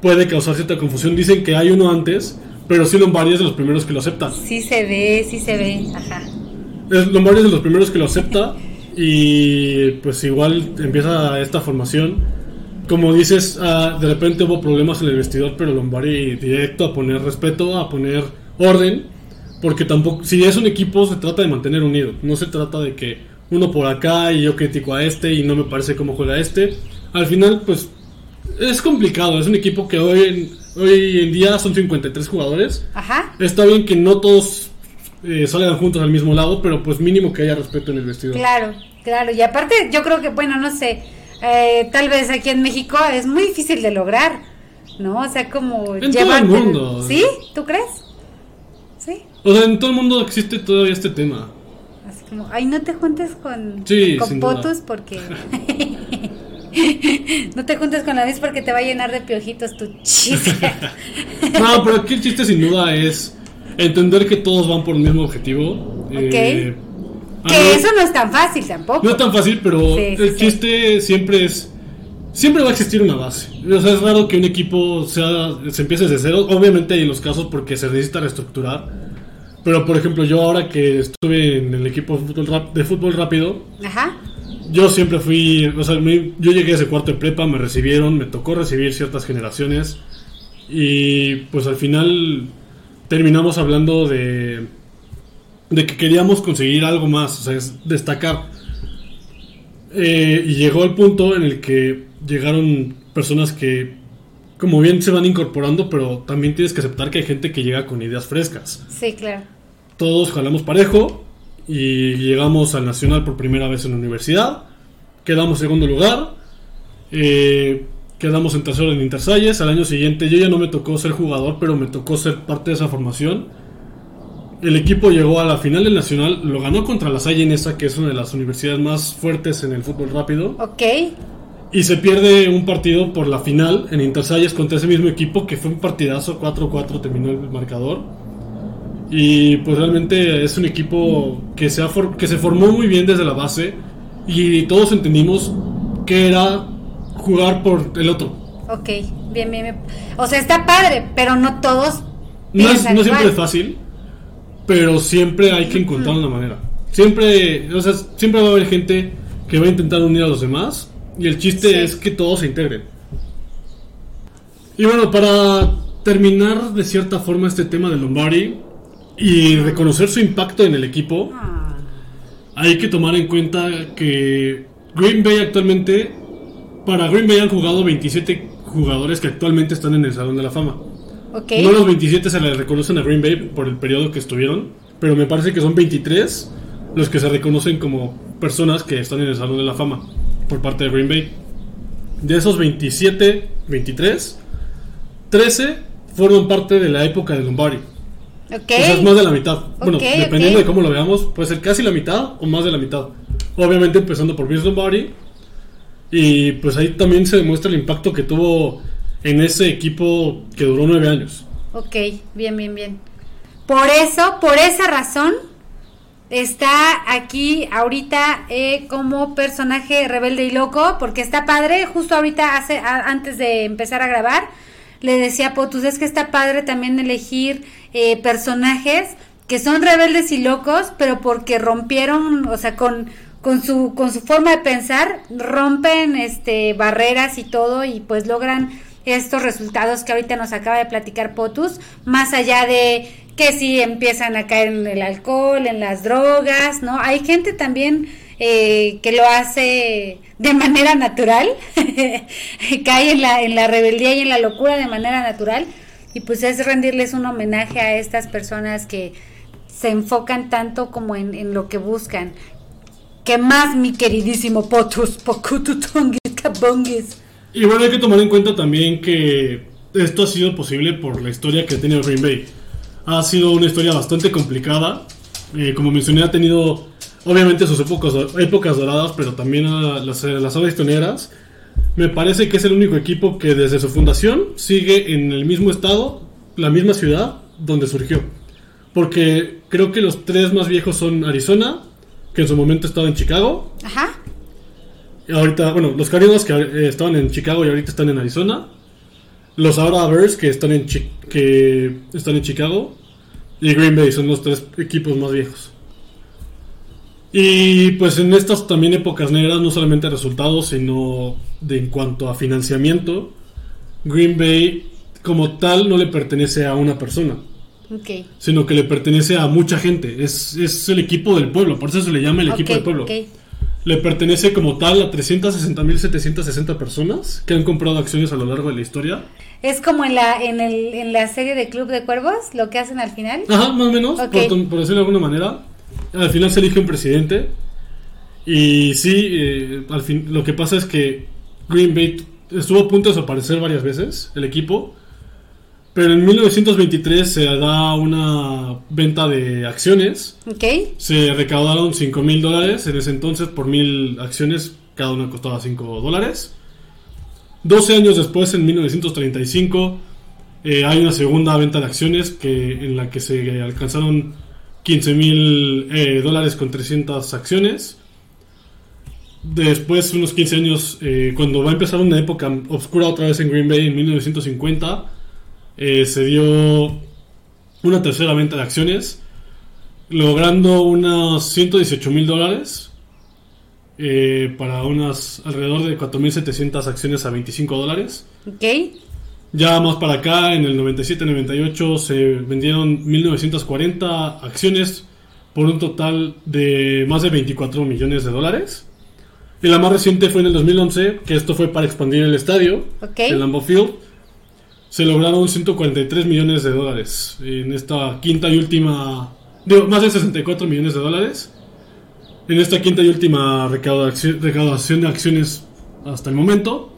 puede causar cierta confusión. Dicen que hay uno antes, pero sí Lombardi es de los primeros que lo acepta. Sí se ve, sí se ve. Ajá. Es, Lombardi es de los primeros que lo acepta y pues igual empieza esta formación. Como dices, ah, de repente hubo problemas en el vestidor, pero Lombardi directo a poner respeto, a poner orden, porque tampoco, si es un equipo se trata de mantener unido, no se trata de que uno por acá y yo critico a este y no me parece cómo juega este. Al final, pues es complicado, es un equipo que hoy en, hoy en día son 53 jugadores. Ajá. Está bien que no todos eh, salgan juntos al mismo lado, pero pues mínimo que haya respeto en el vestidor. Claro, claro. Y aparte, yo creo que, bueno, no sé. eh, tal vez aquí en México es muy difícil de lograr. ¿No? O sea, como En todo el mundo. ¿Sí? ¿Tú crees? O sea, en todo el mundo existe todavía este tema. Así como, ay, no te juntes con, Sí, con duda. potus porque. no te juntes con la mis porque te va a llenar de piojitos tu chica. No, pero aquí el chiste sin duda es entender que todos van por el mismo objetivo. Eh, a que eso no es tan fácil tampoco. No es tan fácil, pero Sí, el sí. chiste siempre es. Siempre va a existir una base. O sea, es raro que un equipo sea, se empiece desde cero. Obviamente hay en los casos porque se necesita reestructurar. Pero por ejemplo, yo ahora que estuve en el equipo de fútbol, rap- de fútbol rápido, Ajá. yo siempre fui. O sea, me- yo llegué a ese cuarto de prepa, me recibieron, me tocó recibir ciertas generaciones. Y pues al final terminamos hablando de. de que queríamos conseguir algo más, o sea, es destacar. Eh, y llegó el punto en el que llegaron personas que, como bien se van incorporando, pero también tienes que aceptar que hay gente que llega con ideas frescas. Sí, claro. Todos jalamos parejo y llegamos al Nacional por primera vez en la universidad. Quedamos segundo lugar. Eh, quedamos en tercero en Intersalles. Al año siguiente yo ya no me tocó ser jugador, pero me tocó ser parte de esa formación. El equipo llegó a la final del Nacional, lo ganó contra la Salle Nesa, que es una de las universidades más fuertes en el fútbol rápido. Ok. Y se pierde un partido por la final en Intersalles contra ese mismo equipo, que fue un partidazo, 4-4 terminó el marcador. Y pues realmente es un equipo que se, ha for- que se formó muy bien desde la base y todos entendimos que era jugar por el otro. Ok, bien, bien, bien. O sea, está padre, pero no todos No, es, no siempre es fácil, pero siempre hay que encontrar una manera. Siempre, o sea, siempre va a haber gente que va a intentar unir a los demás y el chiste Sí. es que todos se integren. Y bueno, para terminar de cierta forma este tema de Lombardi y reconocer su impacto en el equipo, Ah, hay que tomar en cuenta que Green Bay actualmente, para Green Bay han jugado 27 jugadores que actualmente están en el Salón de la Fama. ok. No los 27 se le reconocen a Green Bay por el periodo que estuvieron, pero me parece que son 23 los que se reconocen como personas que están en el Salón de la Fama por parte de Green Bay. De esos 27, 23, 13 fueron parte de la época de Lombardi. ok. O sea, es más de la mitad. Bueno, Ok, dependiendo ok. de cómo lo veamos, puede ser casi la mitad o más de la mitad. Obviamente empezando por Vince Lombardi. Y pues ahí también se demuestra el impacto que tuvo en ese equipo que duró nueve años. Ok, bien, bien, bien. Por eso, por esa razón, está aquí ahorita eh, como personaje rebelde y loco, porque está padre. Justo ahorita, hace, a- antes de empezar a grabar, le decía a Potus, es que está padre también elegir eh, personajes que son rebeldes y locos, pero porque rompieron, o sea, con, con su con su forma de pensar, rompen este barreras y todo y pues logran estos resultados que ahorita nos acaba de platicar Potus, más allá de que si empiezan a caer en el alcohol, en las drogas, ¿no? Hay gente también eh, que lo hace de manera natural, cae en la, en la rebeldía y en la locura de manera natural, y pues es rendirles un homenaje a estas personas que se enfocan tanto como en, en lo que buscan. ¿Qué más, mi queridísimo Potus? Pocututonguis, cabonguis. Y bueno, hay que tomar en cuenta también que esto ha sido posible por la historia que ha tenido Green Bay. Ha sido una historia bastante complicada. Eh, como mencioné, ha tenido obviamente sus épocas, épocas doradas, pero también a las, las aves toneras. Me parece que es el único equipo que desde su fundación sigue en el mismo estado, la misma ciudad donde surgió. Porque creo que los tres más viejos son Arizona, que en su momento estaba en Chicago, Ajá. y Ahorita, bueno, los Cardinals que eh, estaban en Chicago y ahorita están en Arizona. Los ahora Bears que están en Chi- que están en Chicago y Green Bay son los tres equipos más viejos. Y pues en estas también épocas negras, no solamente resultados, sino de en cuanto a financiamiento, Green Bay como tal no le pertenece a una persona, sino que le pertenece a mucha gente. Es, es el equipo del pueblo, por eso se le llama el equipo del pueblo. Le pertenece como tal a 360.760 personas que han comprado acciones a lo largo de la historia. Es como en la, en, el, en la serie de Club de Cuervos, lo que hacen al final. Ajá, más o menos, por, por decirlo de alguna manera. Al final se elige un presidente. Y sí, eh, al fin, lo que pasa es que Green Bay estuvo a punto de desaparecer varias veces, el equipo. Pero en 1923 se da una venta de acciones. Se recaudaron 5 mil dólares. En ese entonces, por mil acciones, cada una costaba 5 dólares. 12 años después, en 1935, eh, hay una segunda venta de acciones que, en la que se alcanzaron 15 mil eh, dólares con 300 acciones. Después, unos 15 años, eh, cuando va a empezar una época oscura otra vez en Green Bay, en 1950, eh, se dio una tercera venta de acciones logrando unos 118 mil dólares eh, para unas alrededor de 4.700 acciones a 25 dólares. Ok. Ya más para acá, en el 97-98 se vendieron 1.940 acciones por un total de más de 24 millones de dólares. Y la más reciente fue en el 2011, que esto fue para expandir el estadio, el Lambeau Field. Se lograron 143 millones de dólares en esta quinta y última, digo, más de 64 millones de dólares en esta quinta y última recaudación, de acciones hasta el momento.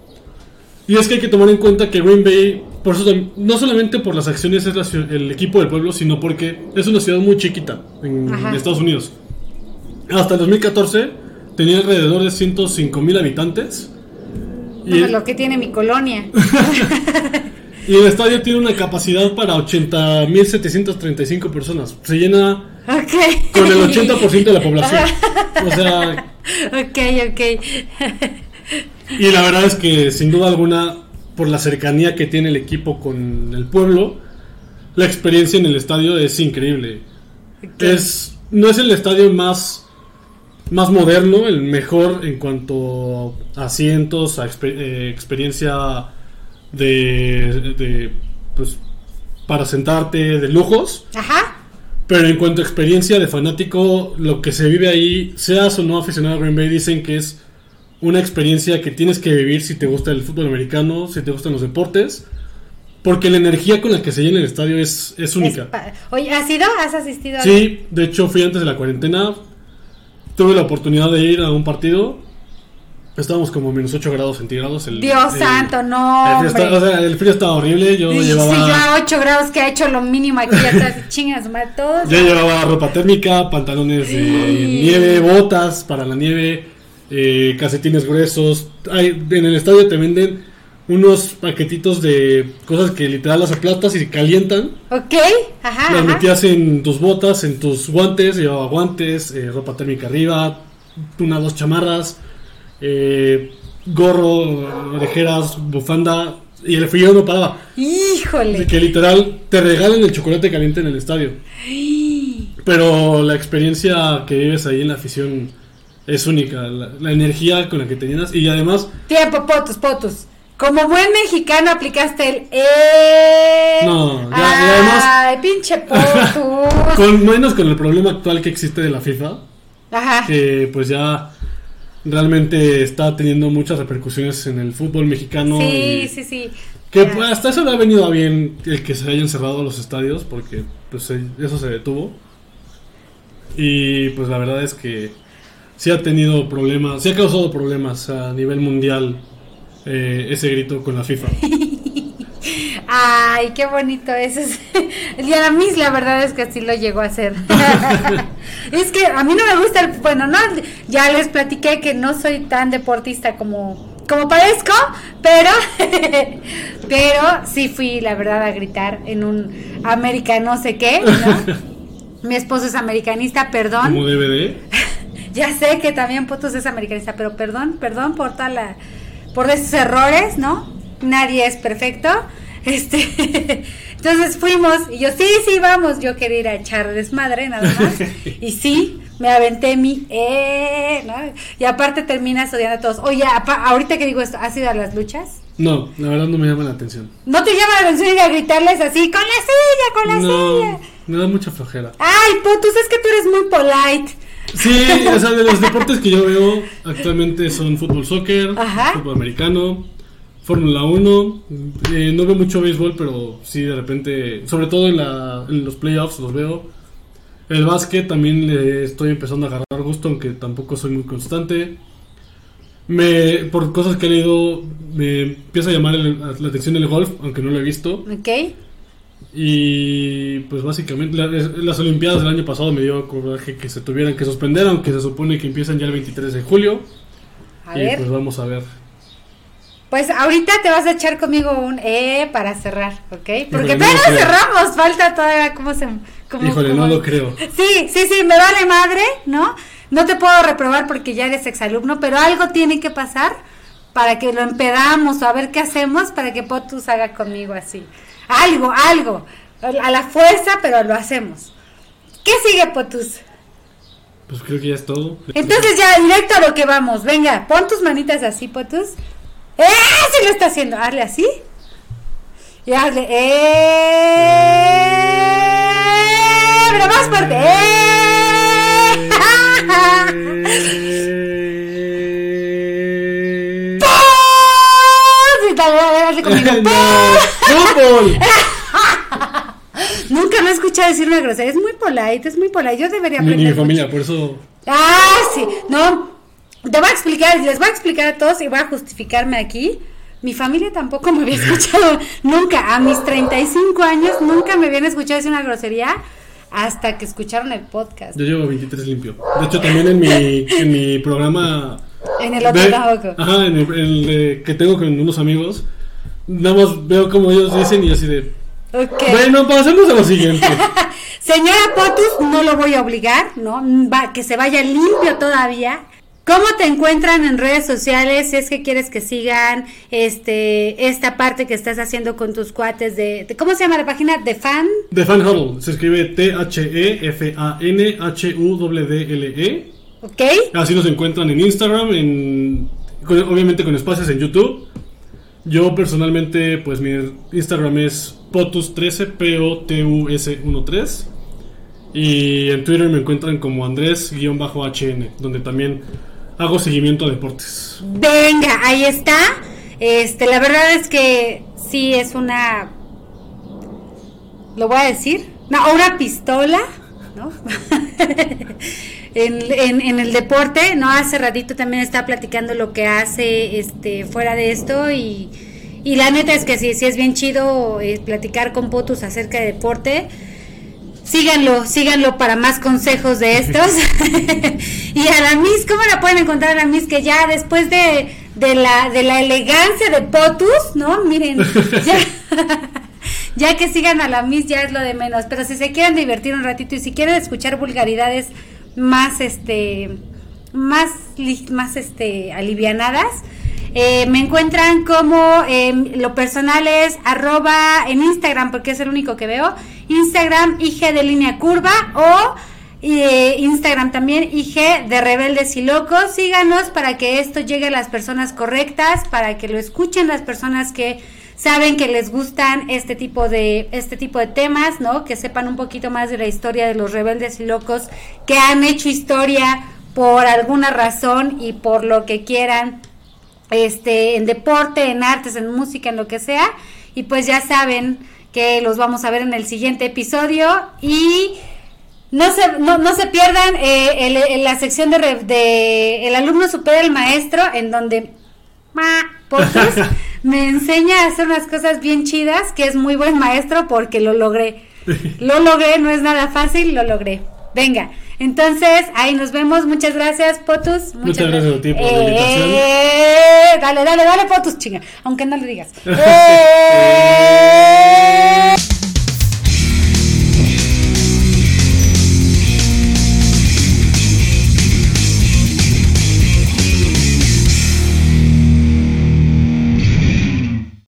Y es que hay que tomar en cuenta que Green Bay, por eso, no solamente por las acciones es la el equipo del pueblo, sino porque es una ciudad muy chiquita en Ajá. Estados Unidos. Hasta el 2014 tenía alrededor de 105 mil habitantes. Y Como el, lo que tiene mi colonia. y el estadio tiene una capacidad para 80.735 personas. Se llena con el 80% de la población. O sea, Ok, ok. Y la verdad es que sin duda alguna, por la cercanía que tiene el equipo con el pueblo, la experiencia en el estadio es increíble. Es no es el estadio más más moderno, el mejor en cuanto a asientos, a exper- eh, experiencia de, de, pues para sentarte, de lujos. Ajá. Pero en cuanto a experiencia de fanático, lo que se vive ahí, seas o no aficionado a Green Bay, dicen que es una experiencia que tienes que vivir si te gusta el fútbol americano, si te gustan los deportes, porque la energía con la que se llena el estadio es, es única. Es Oye, ¿has ido? ¿Has asistido? a- Sí, de hecho fui antes de la cuarentena, tuve la oportunidad de ir a un partido, estábamos como menos 8 grados centígrados. El, Dios el- santo, no. el frío, está- o sea, el frío estaba horrible, yo Sí, llevaba... sí, yo a 8 grados que ha hecho lo mínimo aquí, ya está, chingas, madre, todos. Ya llevaba ropa térmica, pantalones de Sí. nieve, botas para la nieve, eh, calcetines gruesos. Hay, en el estadio te venden unos paquetitos de cosas que literal las aplastas y se calientan. Ok, ajá. las ajá. metías en tus botas, en tus guantes, llevaba guantes, eh, ropa térmica arriba, unas dos chamarras, eh, gorro, orejeras, bufanda. Y el frío no paraba. Híjole. Que literal te regalan el chocolate caliente en el estadio. Pero la experiencia que vives ahí en la afición es única. La, la energía con la que te llenas. Y además, Tiempo, potus, potus. Como buen mexicano aplicaste el eh. No, ya- y además- Ay, pinche potus. con menos con el problema actual que existe de la FIFA, Ajá. que pues ya realmente está teniendo muchas repercusiones en el fútbol mexicano. Sí, y sí, sí. Que pues, hasta eso le ha venido a bien el que se hayan cerrado los estadios, porque pues se- eso se detuvo. Y pues la verdad es que sí ha tenido problemas, sí ha causado problemas a nivel mundial eh, ese grito con la FIFA. Ay, qué bonito eso. es. Y a mí la verdad es que sí lo llegó a hacer. es que a mí no me gusta el... Bueno, no, ya les platiqué que no soy tan deportista como, como parezco, pero... pero sí fui, la verdad, a gritar en un América no sé qué, ¿no? Mi esposo es americanista, perdón. Como DVD. Ya sé que también Potos es americanista, pero perdón, perdón por toda la, por esos errores, ¿no? Nadie es perfecto. Este, entonces fuimos y yo sí, sí, vamos. Yo quería ir a echar desmadre nada más. Y sí, me aventé mi eh, ¿no? Y aparte terminas odiando a todos. Oye, ahorita que digo esto, ¿has ido a las luchas? No, la verdad no me llama la atención. ¿No te llama la atención ir a gritarles así, con la silla, con la silla? Me da mucha flojera. Ay, Potus, es que tú eres muy polite. Sí, o sea, de los deportes que yo veo actualmente son fútbol, soccer, Ajá. fútbol americano, Fórmula 1. eh, no veo mucho béisbol, pero sí de repente, sobre todo en, la, en los playoffs los veo. El básquet también le estoy empezando a agarrar gusto, aunque tampoco soy muy constante. Me, por cosas que he leído, me empieza a llamar el- la atención el golf, aunque no lo he visto. ¿Ok? Y pues básicamente la- las Olimpiadas del año pasado me dio coraje que se tuvieran que suspender, aunque se supone que empiezan ya el 23 de julio. A y ver. pues vamos a ver. Pues ahorita te vas a echar conmigo un E para cerrar, ¿ok? Porque Híjole, no todavía cerramos, falta todavía cómo se... Cómo, Híjole, cómo- no lo creo. Sí, sí, sí, me vale madre, ¿no? No te puedo reprobar porque ya eres exalumno, pero algo tiene que pasar para que lo empedamos o a ver qué hacemos para que Potus haga conmigo así. Algo, algo. A la fuerza, pero lo hacemos. ¿Qué sigue, Potus? Pues creo que ya es todo. Entonces ya, directo a lo que vamos. Venga, pon tus manitas así, Potus. ¡Eh! Se lo está haciendo. Hazle así. Y hazle. ¡Eh! Pero más fuerte. ¡Eh! ¡Pum! Y hazle conmigo. ¡Pum! Nunca me he escuchado decir una grosería. Es muy polite, es muy polite. Yo debería aprender. Mi familia, por eso. Ah, sí. No, te voy a explicar, les voy a explicar a todos y voy a justificarme aquí. Mi familia tampoco me había escuchado nunca. A mis 35 años nunca me habían escuchado decir una grosería hasta que escucharon el podcast. Yo llevo 23 limpio. De hecho, también en mi, en mi programa. En el otro de-. Ajá, en el, el de- que tengo con unos amigos. Nada más veo como ellos dicen y así de. Bueno, pasemos a lo siguiente. Señora Potus, no lo voy a obligar, ¿no? Va, que se vaya limpio todavía. ¿Cómo te encuentran en redes sociales? Si es que quieres que sigan este esta parte que estás haciendo con tus cuates de, de- ¿cómo se llama la página? De fan. The Fan Huddle. Se escribe T-H-E-F-A-N-H-U-D-L-E. ¿Ok? Así nos encuentran en Instagram, en, con- obviamente con espacios en YouTube. Yo personalmente, pues mi Instagram es potus13, P-O-T-U-S-1-3. Y en Twitter me encuentran como Andrés-HN, donde también hago seguimiento a deportes. Venga, ahí está. Este, la verdad es que sí es una lo voy a decir, no, una pistola, ¿no? en, en- el deporte, ¿no? Hace ratito también estaba platicando lo que hace este fuera de esto y, y la neta es que sí, sí es bien chido eh, platicar con Potus acerca de deporte. Síganlo, síganlo para más consejos de estos. y a la Miss, ¿cómo la pueden encontrar a la Miss? Que ya después de, de, la, de la elegancia de Potus, ¿no? Miren, ya, ya que sigan a la Miss ya es lo de menos. Pero si se quieren divertir un ratito y si quieren escuchar vulgaridades más, este, más, más, este, alivianadas, eh, me encuentran como em, lo personal es arroba en Instagram porque es el único que veo. Instagram IG de línea curva o Instagram también IG de rebeldes y locos. Síganos para que esto llegue a las personas correctas, para que lo escuchen las personas que saben que les gustan este tipo de este tipo de temas, ¿no? Que sepan un poquito más de la historia de los rebeldes y locos que han hecho historia por alguna razón y por lo que quieran este, en deporte, en artes, en música, en lo que sea. Y pues ya saben que los vamos a ver en el siguiente episodio. Y no se, no, no se pierdan eh, el- el- la sección de, de El alumno supera al maestro, en donde me enseña a hacer unas cosas bien chidas, que es muy buen maestro porque lo logré. Lo logré, no es nada fácil, lo logré. Venga, entonces ahí nos vemos. Muchas gracias, Potus. Muchas gracias a ti por la Eh, invitación. dale, dale, dale, Potus, chinga. Aunque no le digas. Eh,